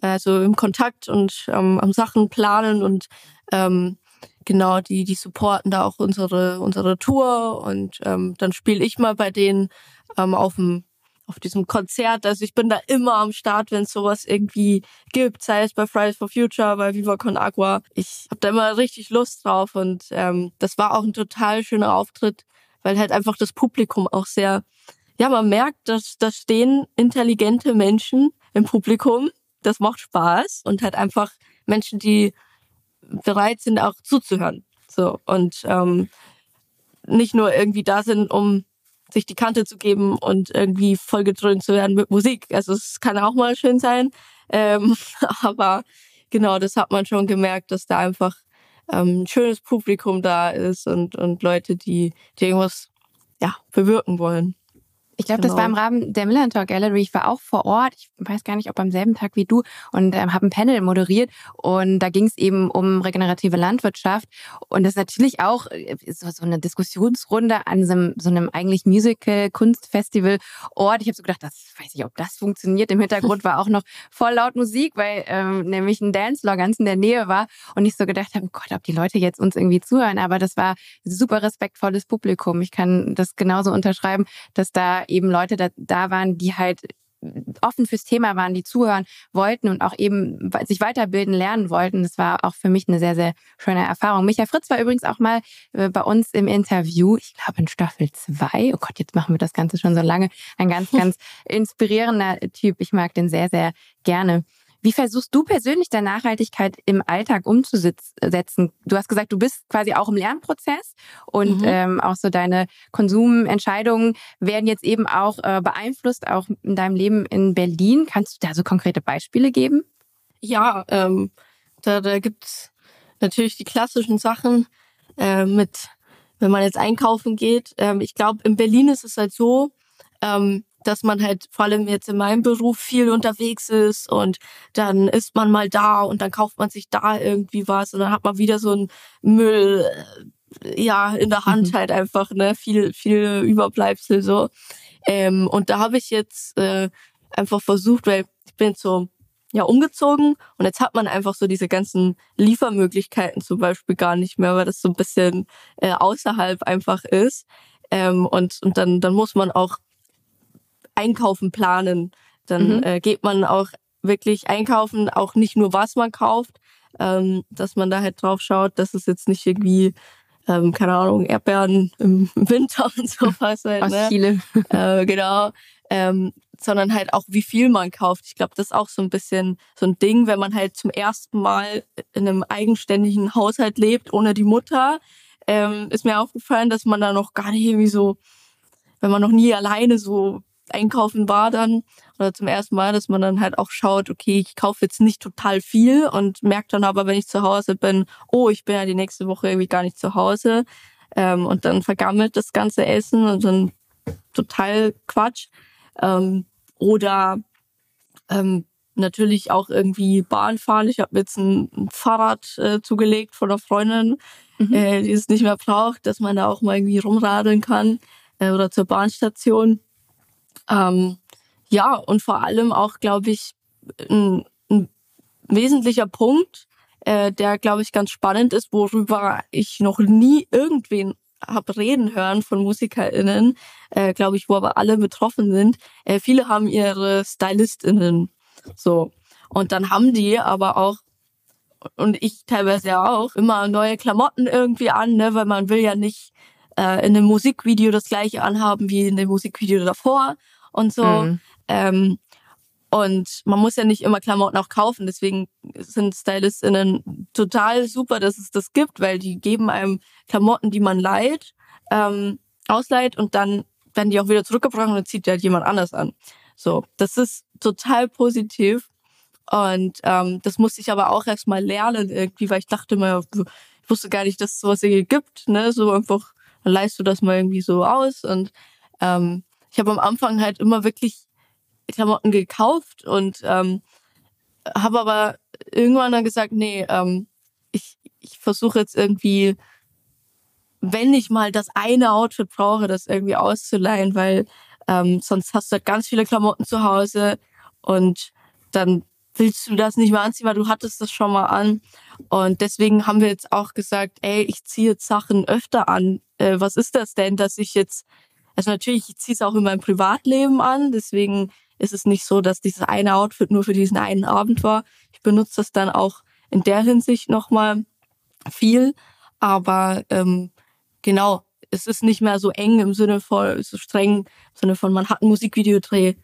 also im Kontakt und ähm, am Sachen planen und ähm, genau, die, die supporten da auch unsere, unsere Tour und ähm, dann spiele ich mal bei denen ähm, auf dem auf diesem Konzert. Also ich bin da immer am Start, wenn es sowas irgendwie gibt, sei es bei Fridays for Future, bei Viva Con Agua. Ich habe da immer richtig Lust drauf und ähm, das war auch ein total schöner Auftritt, weil halt einfach das Publikum auch sehr, ja, man merkt, dass da stehen intelligente Menschen im Publikum. Das macht Spaß und halt einfach Menschen, die bereit sind, auch zuzuhören. So und ähm, nicht nur irgendwie da sind, um sich die Kante zu geben und irgendwie vollgedröhnt zu werden mit Musik. Also es kann auch mal schön sein, ähm, <laughs> aber genau, das hat man schon gemerkt, dass da einfach ähm, ein schönes Publikum da ist und und Leute, die, die irgendwas ja bewirken wollen. Ich glaube, genau. das war im genau. Rahmen der Millantor Gallery. Ich war auch vor Ort. Ich weiß gar nicht, ob am selben Tag wie du und ähm, habe ein Panel moderiert. Und da ging es eben um regenerative Landwirtschaft. Und das ist natürlich auch äh, so, so eine Diskussionsrunde an so einem, so einem eigentlich Musical-Kunstfestival-Ort. Ich habe so gedacht, das weiß ich, ob das funktioniert. Im Hintergrund war auch noch voll laut Musik, weil ähm, nämlich ein Dancefloor ganz in der Nähe war. Und ich so gedacht habe, oh Gott, ob die Leute jetzt uns irgendwie zuhören. Aber das war super respektvolles Publikum. Ich kann das genauso unterschreiben, dass da eben Leute da, da waren, die halt offen fürs Thema waren, die zuhören wollten und auch eben sich weiterbilden, lernen wollten. Das war auch für mich eine sehr, sehr schöne Erfahrung. Michael Fritz war übrigens auch mal äh, bei uns im Interview, ich glaube in Staffel 2. Oh Gott, jetzt machen wir das Ganze schon so lange. Ein ganz, <laughs> ganz inspirierender Typ. Ich mag den sehr, sehr gerne. Wie versuchst du persönlich der Nachhaltigkeit im Alltag umzusetzen? Du hast gesagt, du bist quasi auch im Lernprozess und mhm. ähm, auch so deine Konsumentscheidungen werden jetzt eben auch äh, beeinflusst, auch in deinem Leben in Berlin. Kannst du da so konkrete Beispiele geben? Ja, ähm, da, da gibt's natürlich die klassischen Sachen äh, mit, wenn man jetzt einkaufen geht. Ähm, ich glaube, in Berlin ist es halt so, ähm, dass man halt vor allem jetzt in meinem Beruf viel unterwegs ist und dann ist man mal da und dann kauft man sich da irgendwie was und dann hat man wieder so ein Müll äh, ja in der Hand mhm. halt einfach ne? Viel viel Überbleibsel so. Ähm, und da habe ich jetzt äh, einfach versucht weil ich bin so ja umgezogen und jetzt hat man einfach so diese ganzen Liefermöglichkeiten zum Beispiel gar nicht mehr weil das so ein bisschen äh, außerhalb einfach ist. Ähm, und und dann dann muss man auch Einkaufen planen. Dann mhm. äh, geht man auch wirklich einkaufen, auch nicht nur was man kauft, ähm, dass man da halt drauf schaut, dass es jetzt nicht irgendwie ähm, keine Ahnung, Erdbeeren im <laughs> Winter und sowas halt. Aus ne? Chile. Äh, genau. Ähm, sondern halt auch, wie viel man kauft. Ich glaube, das ist auch so ein bisschen so ein Ding, wenn man halt zum ersten Mal in einem eigenständigen Haushalt lebt, ohne die Mutter. Ähm, ist mir aufgefallen, dass man da noch gar nicht irgendwie so, wenn man noch nie alleine so einkaufen war dann oder zum ersten Mal, dass man dann halt auch schaut, okay, ich kaufe jetzt nicht total viel und merkt dann aber, wenn ich zu Hause bin, oh, ich bin ja die nächste Woche irgendwie gar nicht zu Hause ähm, und dann vergammelt das ganze Essen und dann total Quatsch. Ähm, oder ähm, natürlich auch irgendwie Bahn fahren. Ich habe jetzt ein, Fahrrad äh, zugelegt von einer Freundin, Mhm. äh, die es nicht mehr braucht, dass man da auch mal irgendwie rumradeln kann äh, oder zur Bahnstation. Ähm, ja, und vor allem auch, glaube ich, ein, ein wesentlicher Punkt, äh, der, glaube ich, ganz spannend ist, worüber ich noch nie irgendwen hab reden hören von MusikerInnen, äh, glaube ich, wo aber alle betroffen sind. Äh, viele haben ihre StylistInnen. So. Und dann haben die aber auch, und ich teilweise ja auch, immer neue Klamotten irgendwie an, ne, weil man will ja nicht äh, in einem Musikvideo das gleiche anhaben wie in dem Musikvideo davor und so. Mhm. Ähm, und man muss ja nicht immer Klamotten auch kaufen. Deswegen sind StylistInnen total super, dass es das gibt, weil die geben einem Klamotten, die man leiht, ähm, ausleiht und dann werden die auch wieder zurückgebracht und dann zieht die halt jemand anders an. So, das ist total positiv. Und ähm, das musste ich aber auch erst mal lernen irgendwie, weil ich dachte immer, ich wusste gar nicht, dass es sowas hier gibt. Ne? So einfach, dann leihst du das mal irgendwie so aus. Und ähm, ich habe am Anfang halt immer wirklich Klamotten gekauft und ähm, habe aber irgendwann dann gesagt, nee, ähm, ich, ich versuche jetzt irgendwie, wenn ich mal das eine Outfit brauche, das irgendwie auszuleihen, weil ähm, sonst hast du halt ganz viele Klamotten zu Hause und dann willst du das nicht mehr anziehen, weil du hattest das schon mal an. Und deswegen haben wir jetzt auch gesagt, ey, ich ziehe jetzt Sachen öfter an. Äh, was ist das denn, dass ich jetzt, also natürlich, ich ziehe es auch in meinem Privatleben an, deswegen ist es nicht so, dass dieses eine Outfit nur für diesen einen Abend war. Ich benutze das dann auch in der Hinsicht nochmal viel. Aber ähm, genau, es ist nicht mehr so eng im Sinne von, so streng im Sinne von, man hat ein Musikvideodreh,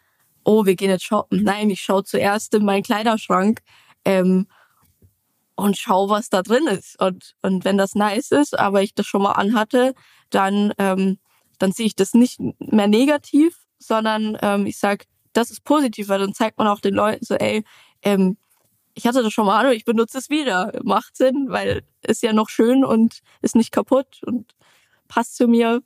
oh, wir gehen jetzt shoppen. Nein, ich schaue zuerst in meinen Kleiderschrank ähm, und schau, was da drin ist. Und, und wenn das nice ist, aber ich das schon mal anhatte, dann, ähm, dann sehe ich das nicht mehr negativ, sondern ähm, ich sag, das ist positiv, weil dann zeigt man auch den Leuten so, ey, ähm, ich hatte das schon mal und ich benutze es wieder. Macht Sinn, weil ist ja noch schön und ist nicht kaputt und passt zu mir.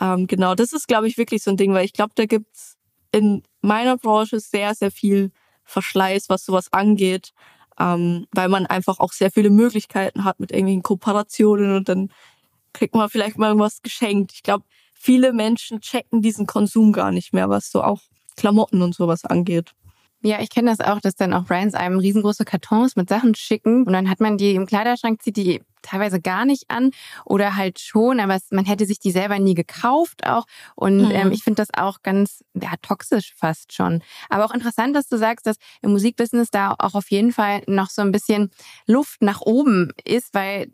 Ähm, genau, das ist, glaube ich, wirklich so ein Ding, weil ich glaube, da gibt's in meiner Branche sehr, sehr viel Verschleiß, was sowas angeht, ähm, weil man einfach auch sehr viele Möglichkeiten hat mit irgendwelchen Kooperationen und dann kriegt man vielleicht mal irgendwas geschenkt. Ich glaube, viele Menschen checken diesen Konsum gar nicht mehr, was so auch Klamotten und sowas angeht. Ja, ich kenne das auch, dass dann auch Brands einem riesengroße Kartons mit Sachen schicken und dann hat man die im Kleiderschrank, zieht die teilweise gar nicht an oder halt schon, aber es, man hätte sich die selber nie gekauft auch. Und Mhm. ähm, ich finde das auch ganz ja, toxisch fast schon. Aber auch interessant, dass du sagst, dass im Musikbusiness da auch auf jeden Fall noch so ein bisschen Luft nach oben ist, weil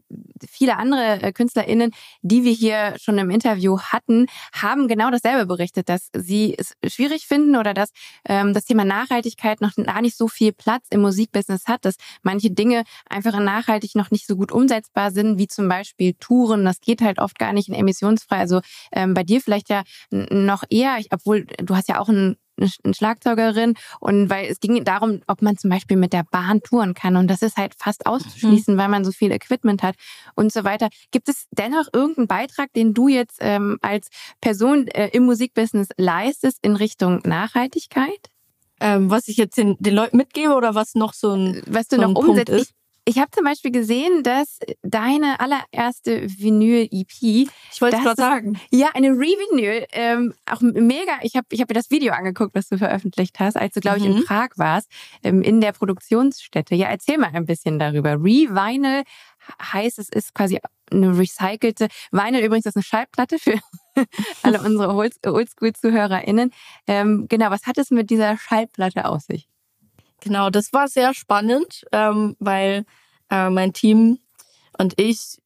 viele andere äh, KünstlerInnen, die wir hier schon im Interview hatten, haben genau dasselbe berichtet, dass sie es schwierig finden oder dass ähm, das Thema Nachhaltigkeit noch gar nicht so viel Platz im Musikbusiness hat, dass manche Dinge einfach in nachhaltig noch nicht so gut umsetzbar sind, wie zum Beispiel Touren. Das geht halt oft gar nicht in emissionsfrei. Also ähm, bei dir vielleicht ja noch eher, ich, obwohl du hast ja auch einen eine Schlagzeugerin und weil es ging darum, ob man zum Beispiel mit der Bahn touren kann und das ist halt fast auszuschließen, weil man so viel Equipment hat und so weiter. Gibt es dennoch irgendeinen Beitrag, den du jetzt ähm, als Person äh, im Musikbusiness leistest in Richtung Nachhaltigkeit? Ähm, was ich jetzt den, den Leuten mitgebe oder was noch so ein, Was du so noch ein umsetzt? Ich, ich habe zum Beispiel gesehen, dass deine allererste Vinyl-EP Ich wollte Das gerade sagen. Ja, eine Revinyl, ähm, auch mega. Ich habe ich hab mir das Video angeguckt, was du veröffentlicht hast, als du, glaube ich, in Mhm. Prag warst, ähm, in der Produktionsstätte. Ja, erzähl mal ein bisschen darüber. Revinyl heißt, es ist quasi eine recycelte, Vinyl übrigens ist eine Schallplatte für <laughs> alle <laughs> unsere Old- Oldschool-ZuhörerInnen. Ähm, genau, was hat es mit dieser Schallplatte aus sich? Genau, das war sehr spannend, ähm, weil äh, mein Team und ich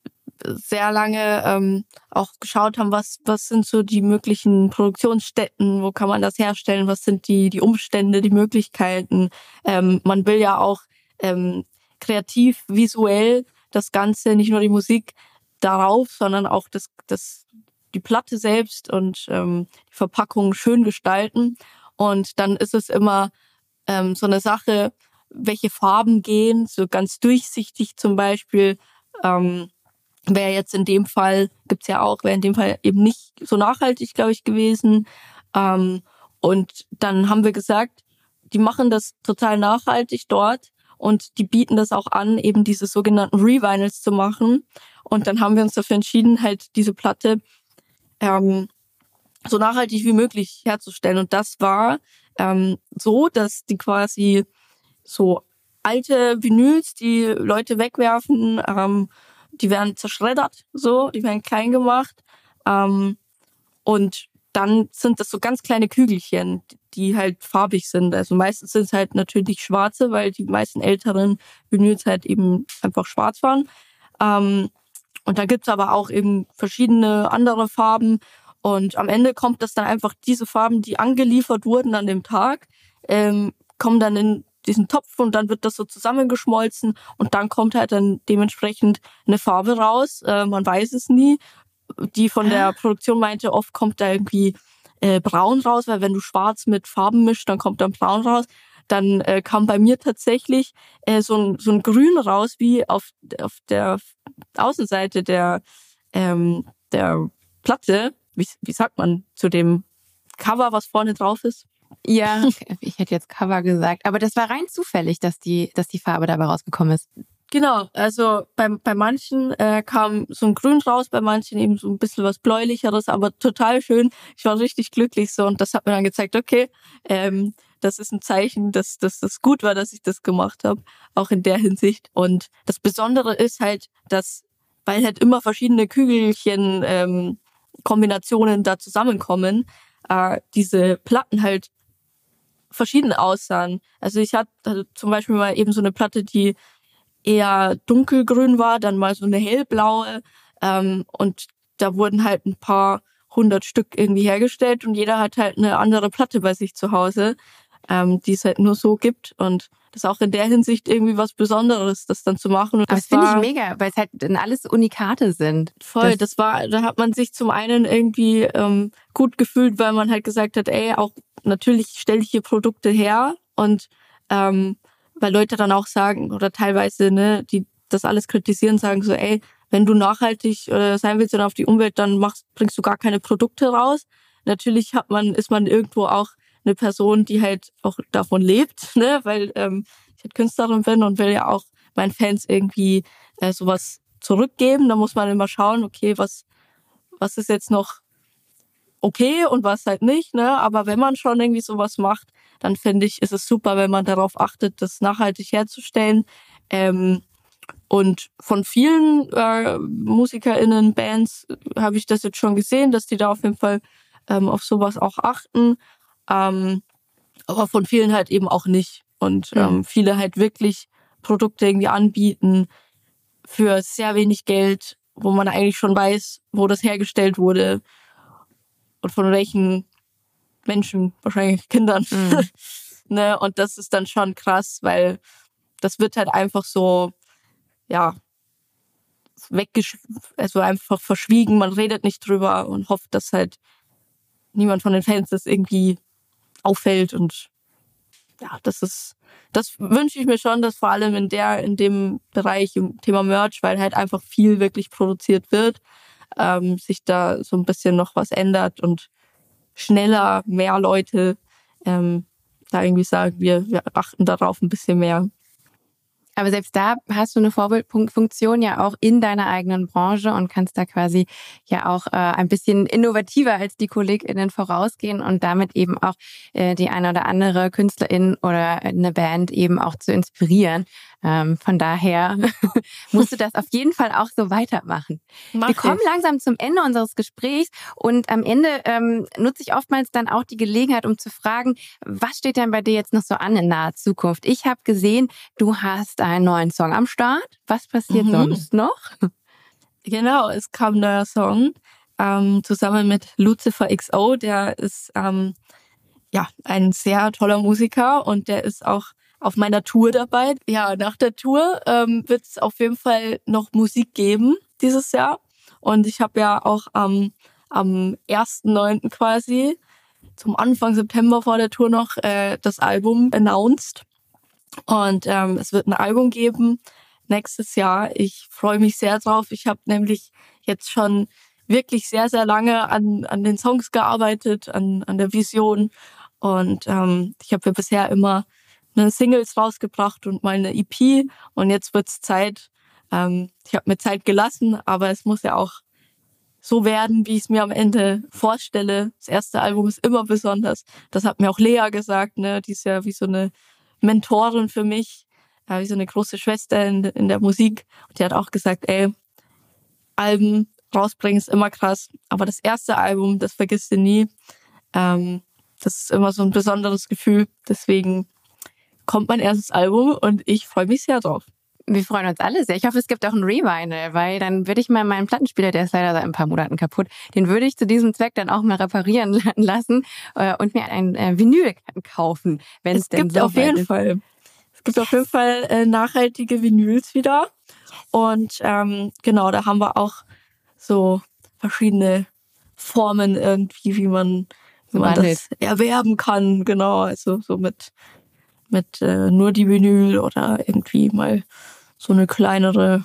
sehr lange ähm, auch geschaut haben, was, was sind so die möglichen Produktionsstätten, wo kann man das herstellen, was sind die, die Umstände, die Möglichkeiten. Ähm, man will ja auch ähm, kreativ, visuell das Ganze, nicht nur die Musik darauf, sondern auch das, das, die Platte selbst und ähm, die Verpackung schön gestalten. Und dann ist es immer ähm, so eine Sache, welche Farben gehen, so ganz durchsichtig zum Beispiel. Ähm, wäre jetzt in dem Fall, gibt's ja auch, wäre in dem Fall eben nicht so nachhaltig, glaube ich, gewesen. Ähm, und dann haben wir gesagt, die machen das total nachhaltig dort und die bieten das auch an, eben diese sogenannten Revinyls zu machen. Und dann haben wir uns dafür entschieden, halt diese Platte ähm, so nachhaltig wie möglich herzustellen. Und das war ähm, so, dass die quasi so alte Vinyls, die Leute wegwerfen, ähm, die werden zerschreddert, so, die werden klein gemacht. Ähm, und dann sind das so ganz kleine Kügelchen, die halt farbig sind. Also meistens sind es halt natürlich schwarze, weil die meisten älteren Vinyls halt eben einfach schwarz waren. Ähm, und da gibt's aber auch eben verschiedene andere Farben. Und am Ende kommt das dann einfach diese Farben, die angeliefert wurden an dem Tag, ähm, kommen dann in diesen Topf und dann wird das so zusammengeschmolzen und dann kommt halt dann dementsprechend eine Farbe raus. Äh, man weiß es nie. Die von der. Produktion meinte, oft kommt da irgendwie äh, braun raus, weil wenn du schwarz mit Farben mischst, dann kommt dann braun raus. Dann äh, kam bei mir tatsächlich äh, so, ein, so ein Grün raus, wie auf, auf der Außenseite der, ähm, der Platte. Wie, wie sagt man zu dem Cover, was vorne drauf ist? Ja, <laughs> ich hätte jetzt Cover gesagt. Aber das war rein zufällig, dass die, dass die Farbe dabei rausgekommen ist. Genau, also bei, bei manchen äh, kam so ein Grün raus, bei manchen eben so ein bisschen was Bläulicheres, aber total schön. Ich war richtig glücklich so und das hat mir dann gezeigt, okay, ähm, das ist ein Zeichen, dass, dass das gut war, dass ich das gemacht habe, auch in der Hinsicht. Und das Besondere ist halt, dass, weil halt immer verschiedene Kügelchen ähm, Kombinationen da zusammenkommen, äh, diese Platten halt verschieden aussahen. Also ich hatte also zum Beispiel mal eben so eine Platte, die eher dunkelgrün war, dann mal so eine hellblaue ähm, und da wurden halt ein paar hundert Stück irgendwie hergestellt und jeder hat halt eine andere Platte bei sich zu Hause, ähm, die es halt nur so gibt und das ist auch in der Hinsicht irgendwie was Besonderes, das dann zu machen. Und Aber das, finde ich mega, weil es halt dann alles Unikate sind. Voll, das, das, war, da hat man sich zum einen irgendwie ähm, gut gefühlt, weil man halt gesagt hat, ey, auch natürlich stelle ich hier Produkte her und ähm, weil Leute dann auch sagen oder teilweise, ne, die das alles kritisieren, sagen so, ey, wenn du nachhaltig äh, sein willst und auf die Umwelt, dann machst, bringst du gar keine Produkte raus. Natürlich hat man, ist man irgendwo auch eine Person, die halt auch davon lebt, <laughs> ne, weil ähm, ich halt Künstlerin bin und will ja auch meinen Fans irgendwie äh, sowas zurückgeben. Da muss man immer schauen, okay, was was ist jetzt noch okay und was halt nicht, ne? Aber wenn man schon irgendwie sowas macht, dann finde ich, ist es super, wenn man darauf achtet, das nachhaltig herzustellen. Ähm, und von vielen äh, MusikerInnen, Bands habe ich das jetzt schon gesehen, dass die da auf jeden Fall ähm, auf sowas auch achten. Ähm, aber von vielen halt eben auch nicht. Und ähm, viele halt wirklich Produkte irgendwie anbieten für sehr wenig Geld, wo man eigentlich schon weiß, wo das hergestellt wurde und von welchen Menschen, wahrscheinlich Kindern. Mhm. <laughs> ne? Und das ist dann schon krass, weil das wird halt einfach so, ja, weggesch also einfach verschwiegen, man redet nicht drüber und hofft, dass halt niemand von den Fans das irgendwie auffällt und ja, das ist, das wünsche ich mir schon, dass vor allem in der, in dem Bereich im Thema Merch, weil halt einfach viel wirklich produziert wird, ähm, sich da so ein bisschen noch was ändert und schneller mehr Leute ähm, da irgendwie sagen, wir, wir achten darauf ein bisschen mehr. Aber selbst da hast du eine Vorbildfunktion ja auch in deiner eigenen Branche und kannst da quasi ja auch äh, ein bisschen innovativer als die KollegInnen vorausgehen und damit eben auch äh, die eine oder andere Künstlerin oder eine Band eben auch zu inspirieren. Ähm, von daher <laughs> musst du das auf jeden Fall auch so weitermachen. Mach Wir kommen ich. langsam zum Ende unseres Gesprächs und am Ende ähm, nutze ich oftmals dann auch die Gelegenheit, um zu fragen, was steht denn bei dir jetzt noch so an in naher Zukunft? Ich habe gesehen, du hast einen neuen Song am Start. Was passiert mhm. sonst noch? Genau, es kam ein neuer Song ähm, zusammen mit Lucifer XO. Der ist ähm, ja ein sehr toller Musiker und der ist auch auf meiner Tour dabei. Ja, nach der Tour ähm, wird es auf jeden Fall noch Musik geben dieses Jahr. Und ich habe ja auch am, am 1.9. quasi zum Anfang September vor der Tour noch äh, das Album announced. Und ähm, es wird ein Album geben nächstes Jahr. Ich freue mich sehr drauf. Ich habe nämlich jetzt schon wirklich sehr, sehr lange an, an den Songs gearbeitet, an, an der Vision. Und ähm, ich habe ja bisher immer eine Singles rausgebracht und mal eine EP und jetzt wird's Zeit. Ähm, ich habe mir Zeit gelassen, aber es muss ja auch so werden, wie ich es mir am Ende vorstelle. Das erste Album ist immer besonders. Das hat mir auch Lea gesagt, ne? Die ist ja wie so eine Mentorin für mich, ja, wie so eine große Schwester in, in der Musik. Und die hat auch gesagt, ey, Alben rausbringen ist immer krass, aber das erste Album, das vergisst du nie. Ähm, das ist immer so ein besonderes Gefühl. Deswegen kommt mein erstes Album und ich freue mich sehr drauf. Wir freuen uns alle sehr. Ich hoffe, es gibt auch ein Revinyl, weil dann würde ich mal meinen Plattenspieler, der ist leider seit ein paar Monaten kaputt, den würde ich zu diesem Zweck dann auch mal reparieren <laughs> lassen äh, und mir ein äh, Vinyl kaufen, wenn es denn gibt so auf jeden ist. Fall. Es gibt yes. auf jeden Fall äh, nachhaltige Vinyls wieder. Yes. Und ähm, genau, da haben wir auch so verschiedene Formen irgendwie, wie man, wie man das erwerben kann. Genau, also so mit mit äh, nur die Vinyl oder irgendwie mal so eine kleinere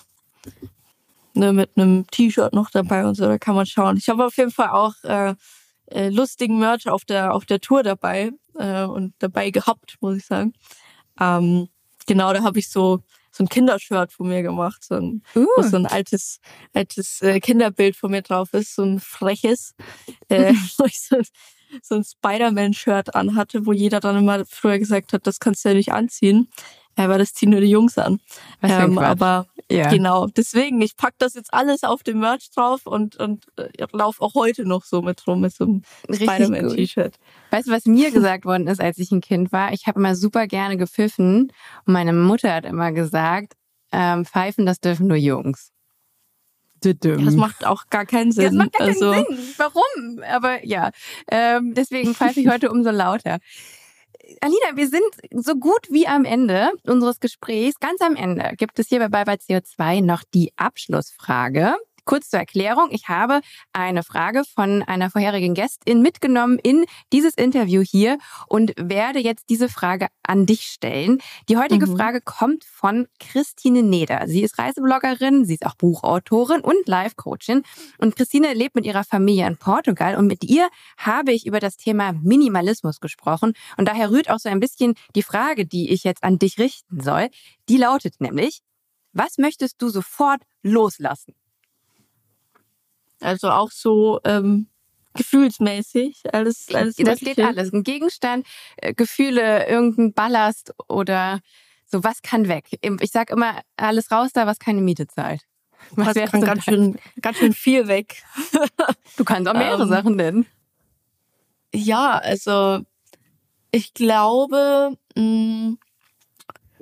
ne, mit einem T-Shirt noch dabei und so, da kann man schauen. Ich habe auf jeden Fall auch äh, äh, lustigen Merch auf der auf der Tour dabei äh, und dabei gehabt, muss ich sagen. Ähm, genau, da habe ich so so ein Kindershirt von mir gemacht, so ein, uh. wo so ein altes altes äh, Kinderbild von mir drauf ist, so ein freches, äh, <laughs> wo ich so so ein Spider-Man-Shirt anhatte, wo jeder dann immer früher gesagt hat, das kannst du ja nicht anziehen. Weil das ziehen nur die Jungs an. Ähm, aber ja. genau, deswegen, ich pack das jetzt alles auf dem Merch drauf und, und äh, laufe auch heute noch so mit rum, mit so einem Spider-Man-T-Shirt. Weißt du, was mir gesagt worden ist, als ich ein Kind war? Ich habe immer super gerne gepfiffen und meine Mutter hat immer gesagt, ähm, pfeifen, das dürfen nur Jungs. Das macht auch gar keinen Sinn. das macht gar keinen also. Sinn. Warum? Aber ja, ähm, deswegen pfeife ich <laughs> heute umso lauter. Alina, wir sind so gut wie am Ende unseres Gesprächs. Ganz am Ende gibt es hier bei Bye Bye CO2 noch die Abschlussfrage. Kurz zur Erklärung, ich habe eine Frage von einer vorherigen Gästin mitgenommen in dieses Interview hier und werde jetzt diese Frage an dich stellen. Die heutige mhm. Frage kommt von Christine Neder. Sie ist Reisebloggerin, sie ist auch Buchautorin und Life-Coachin. Und Christine lebt mit ihrer Familie in Portugal und mit ihr habe ich über das Thema Minimalismus gesprochen. Und daher rührt auch so ein bisschen die Frage, die ich jetzt an dich richten soll. Die lautet nämlich, was möchtest du sofort loslassen? Also auch so ähm, gefühlsmäßig. Alles, alles das geht alles. Ein Gegenstand, äh, Gefühle, irgendein Ballast oder so, was kann weg? Ich sag immer, alles raus da, was keine Miete zahlt. Was das kann ganz schön, ganz schön viel weg. <laughs> du kannst auch mehrere ähm, Sachen nennen. Ja, also ich glaube, mh, mm,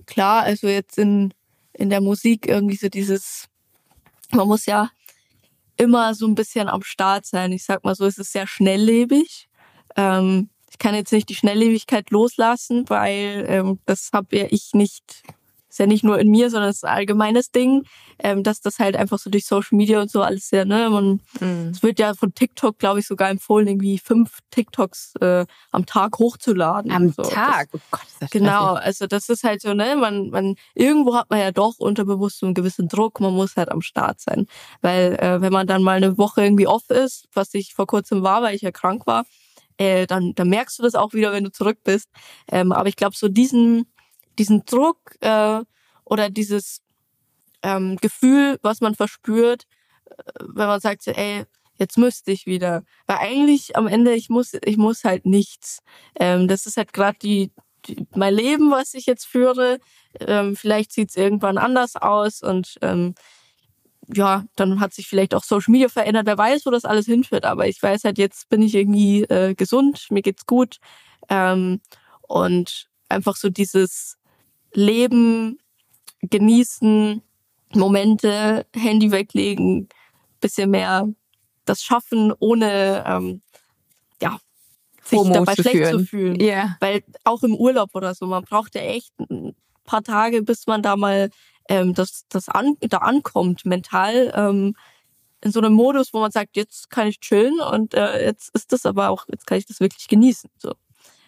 klar, also jetzt in, in der Musik irgendwie so dieses, man muss ja immer so ein bisschen am Start sein. Ich sag mal so, es ist sehr schnelllebig. Ähm, ich kann jetzt nicht die Schnelllebigkeit loslassen, weil ähm, das habe ja ich nicht ist ja nicht nur in mir, sondern es ist ein allgemeines Ding, ähm, dass das halt einfach so durch Social Media und so alles sehr, ne, man, mhm. es wird ja von TikTok, glaube ich, sogar empfohlen, irgendwie fünf TikToks äh, am Tag hochzuladen. Am so. Tag? Das, oh Gott, ist das Genau, also das ist halt so, ne, man, man, irgendwo hat man ja doch unterbewusst so einen gewissen Druck, man muss halt am Start sein. Weil äh, wenn man dann mal eine Woche irgendwie off ist, was ich vor kurzem war, weil ich ja krank war, äh, dann, dann merkst du das auch wieder, wenn du zurück bist. Ähm, aber ich glaube, so diesen diesen Druck äh, oder dieses ähm, Gefühl, was man verspürt, äh, wenn man sagt, so, ey, jetzt müsste ich wieder. Weil eigentlich am Ende, ich muss, ich muss halt nichts. Ähm, das ist halt gerade die, mein Leben, was ich jetzt führe. Ähm, vielleicht sieht es irgendwann anders aus und ähm, ja, dann hat sich vielleicht auch Social Media verändert. Wer weiß, wo das alles hinführt. Aber ich weiß halt, jetzt bin ich irgendwie äh, gesund, mir geht's gut. Ähm, und einfach so dieses Leben genießen, Momente, Handy weglegen, bisschen mehr das schaffen, ohne ähm, ja, sich FOMO dabei schlecht fühlen. zu fühlen. Ja. Weil auch im Urlaub oder so, man braucht ja echt ein paar Tage, bis man da mal ähm, das, das an, da ankommt, mental. Ähm, in so einem Modus, wo man sagt, jetzt kann ich chillen und äh, jetzt ist das aber auch, jetzt kann ich das wirklich genießen. So.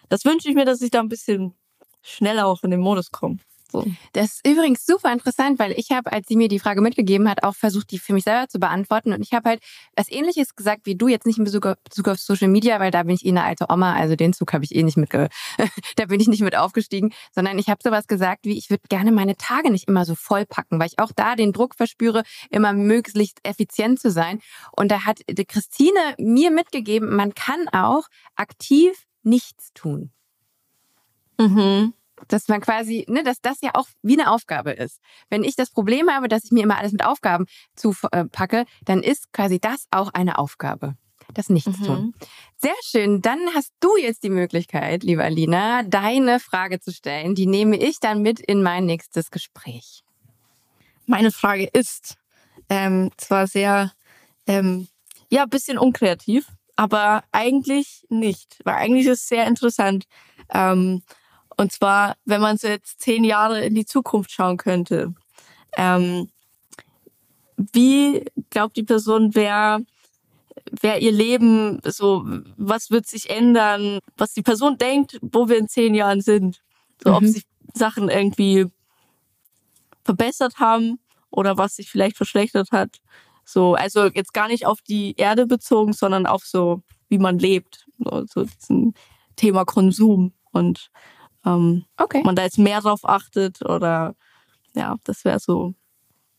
Das wünsche ich mir, dass ich da ein bisschen schneller auch in den Modus komme. So. Das ist übrigens super interessant, weil ich habe, als sie mir die Frage mitgegeben hat, auch versucht, die für mich selber zu beantworten. Und ich habe halt was Ähnliches gesagt wie du, jetzt nicht in Bezug auf, Bezug auf Social Media, weil da bin ich eh eine alte Oma, also den Zug habe ich eh nicht mit, <laughs> da bin ich nicht mit aufgestiegen, sondern ich habe sowas gesagt wie, ich würde gerne meine Tage nicht immer so vollpacken, weil ich auch da den Druck verspüre, immer möglichst effizient zu sein. Und da hat Christine mir mitgegeben, man kann auch aktiv nichts tun. Mhm. dass man quasi, ne, dass das ja auch wie eine Aufgabe ist. Wenn ich das Problem habe, dass ich mir immer alles mit Aufgaben zupacke, dann ist quasi das auch eine Aufgabe. Das Nichtstun. Mhm. Sehr schön. Dann hast du jetzt die Möglichkeit, liebe Alina, deine Frage zu stellen. Die nehme ich dann mit in mein nächstes Gespräch. Meine Frage ist ähm, zwar sehr, ähm, ja, ein bisschen unkreativ, aber eigentlich nicht, weil eigentlich ist es sehr interessant. Ähm, und zwar, wenn man so jetzt zehn Jahre in die Zukunft schauen könnte, ähm, wie glaubt die Person, wer, wer ihr Leben so, was wird sich ändern, was die Person denkt, wo wir in zehn Jahren sind? So, ob Mhm. sich Sachen irgendwie verbessert haben oder was sich vielleicht verschlechtert hat. So, also jetzt gar nicht auf die Erde bezogen, sondern auf so, wie man lebt. So, so Thema Konsum und ähm, Okay. man da jetzt mehr drauf achtet oder ja, das wäre so.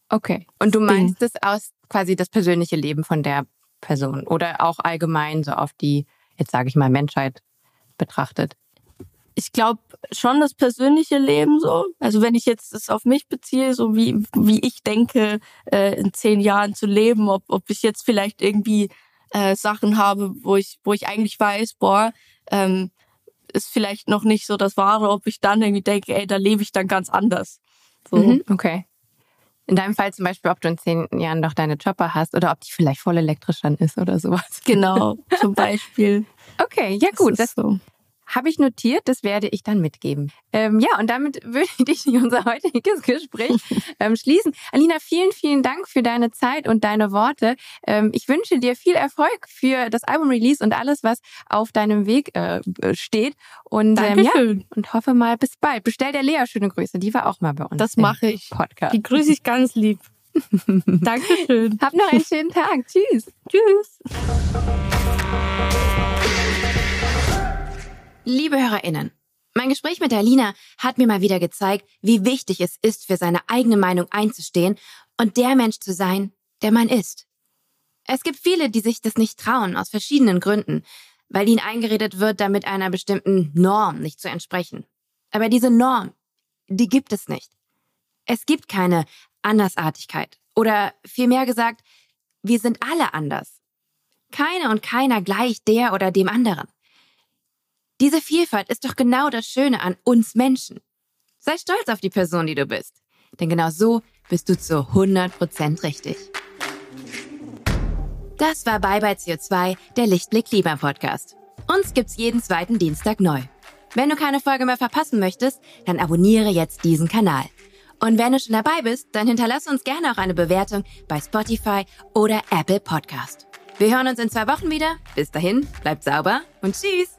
Okay. Und du meinst es aus quasi das persönliche Leben von der Person oder auch allgemein so auf die, jetzt sage ich mal, Menschheit betrachtet. Ich glaube schon das persönliche Leben so. Also wenn ich jetzt das auf mich beziehe, so wie, wie ich denke, äh, in zehn Jahren zu leben, ob, ob ich jetzt vielleicht irgendwie äh, Sachen habe, wo ich, wo ich eigentlich weiß, boah, ähm, ist vielleicht noch nicht so das Wahre, ob ich dann irgendwie denke, ey, da lebe ich dann ganz anders. So. Mhm, okay. In deinem Fall zum Beispiel, ob du in zehn Jahren noch deine Chopper hast oder ob die vielleicht voll elektrisch dann ist oder sowas. Genau, zum <laughs> Beispiel. Okay, ja gut, ist das so. Habe ich notiert, das werde ich dann mitgeben. Ähm, ja, und damit <laughs> würde ich unser heutiges Gespräch ähm, schließen. Alina, vielen, vielen Dank für deine Zeit und deine Worte. Ähm, ich wünsche dir viel Erfolg für das Album-Release und alles, was auf deinem Weg äh, steht. Und ähm, ja, Dankeschön. und hoffe mal bis bald. Bestell der Lea schöne Grüße, die war auch mal bei uns. Das mache ich. Podcast. Die grüße ich ganz lieb. <laughs> Dankeschön. Hab noch einen schönen Tag. Tschüss. Tschüss. Liebe HörerInnen, mein Gespräch mit Alina hat mir mal wieder gezeigt, wie wichtig es ist, für seine eigene Meinung einzustehen und der Mensch zu sein, der man ist. Es gibt viele, die sich das nicht trauen, aus verschiedenen Gründen, weil ihnen eingeredet wird, damit einer bestimmten Norm nicht zu entsprechen. Aber diese Norm, die gibt es nicht. Es gibt keine Andersartigkeit. Oder vielmehr gesagt, wir sind alle anders. Keine und keiner gleich der oder dem anderen. Diese Vielfalt ist doch genau das Schöne an uns Menschen. Sei stolz auf die Person, die du bist. Denn genau so bist du zu 100% richtig. Das war Bye Bye CO2, der Lichtblick Klima Podcast. Uns gibt's jeden zweiten Dienstag neu. Wenn du keine Folge mehr verpassen möchtest, dann abonniere jetzt diesen Kanal. Und wenn du schon dabei bist, dann hinterlasse uns gerne auch eine Bewertung bei Spotify oder Apple Podcast. Wir hören uns in zwei Wochen wieder. Bis dahin, bleibt sauber und tschüss!